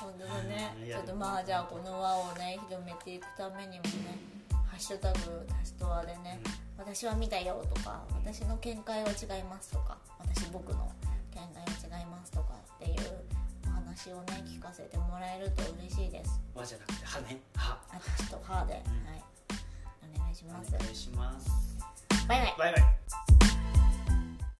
S2: 本当だね。
S1: うん
S2: ちょっとまあじゃあこの輪をね広めていくためにもね「ハッシュタグタストワ」でね、私は見たよとか私の見解は違いますとか私僕の見解は違いますとかっていうお話をね聞かせてもらえると嬉しいです。
S1: 輪じゃなくて羽ね。歯。
S2: 私と歯で、はい。お願いします。
S1: お願いします。
S2: バイバイ。
S1: バイバイ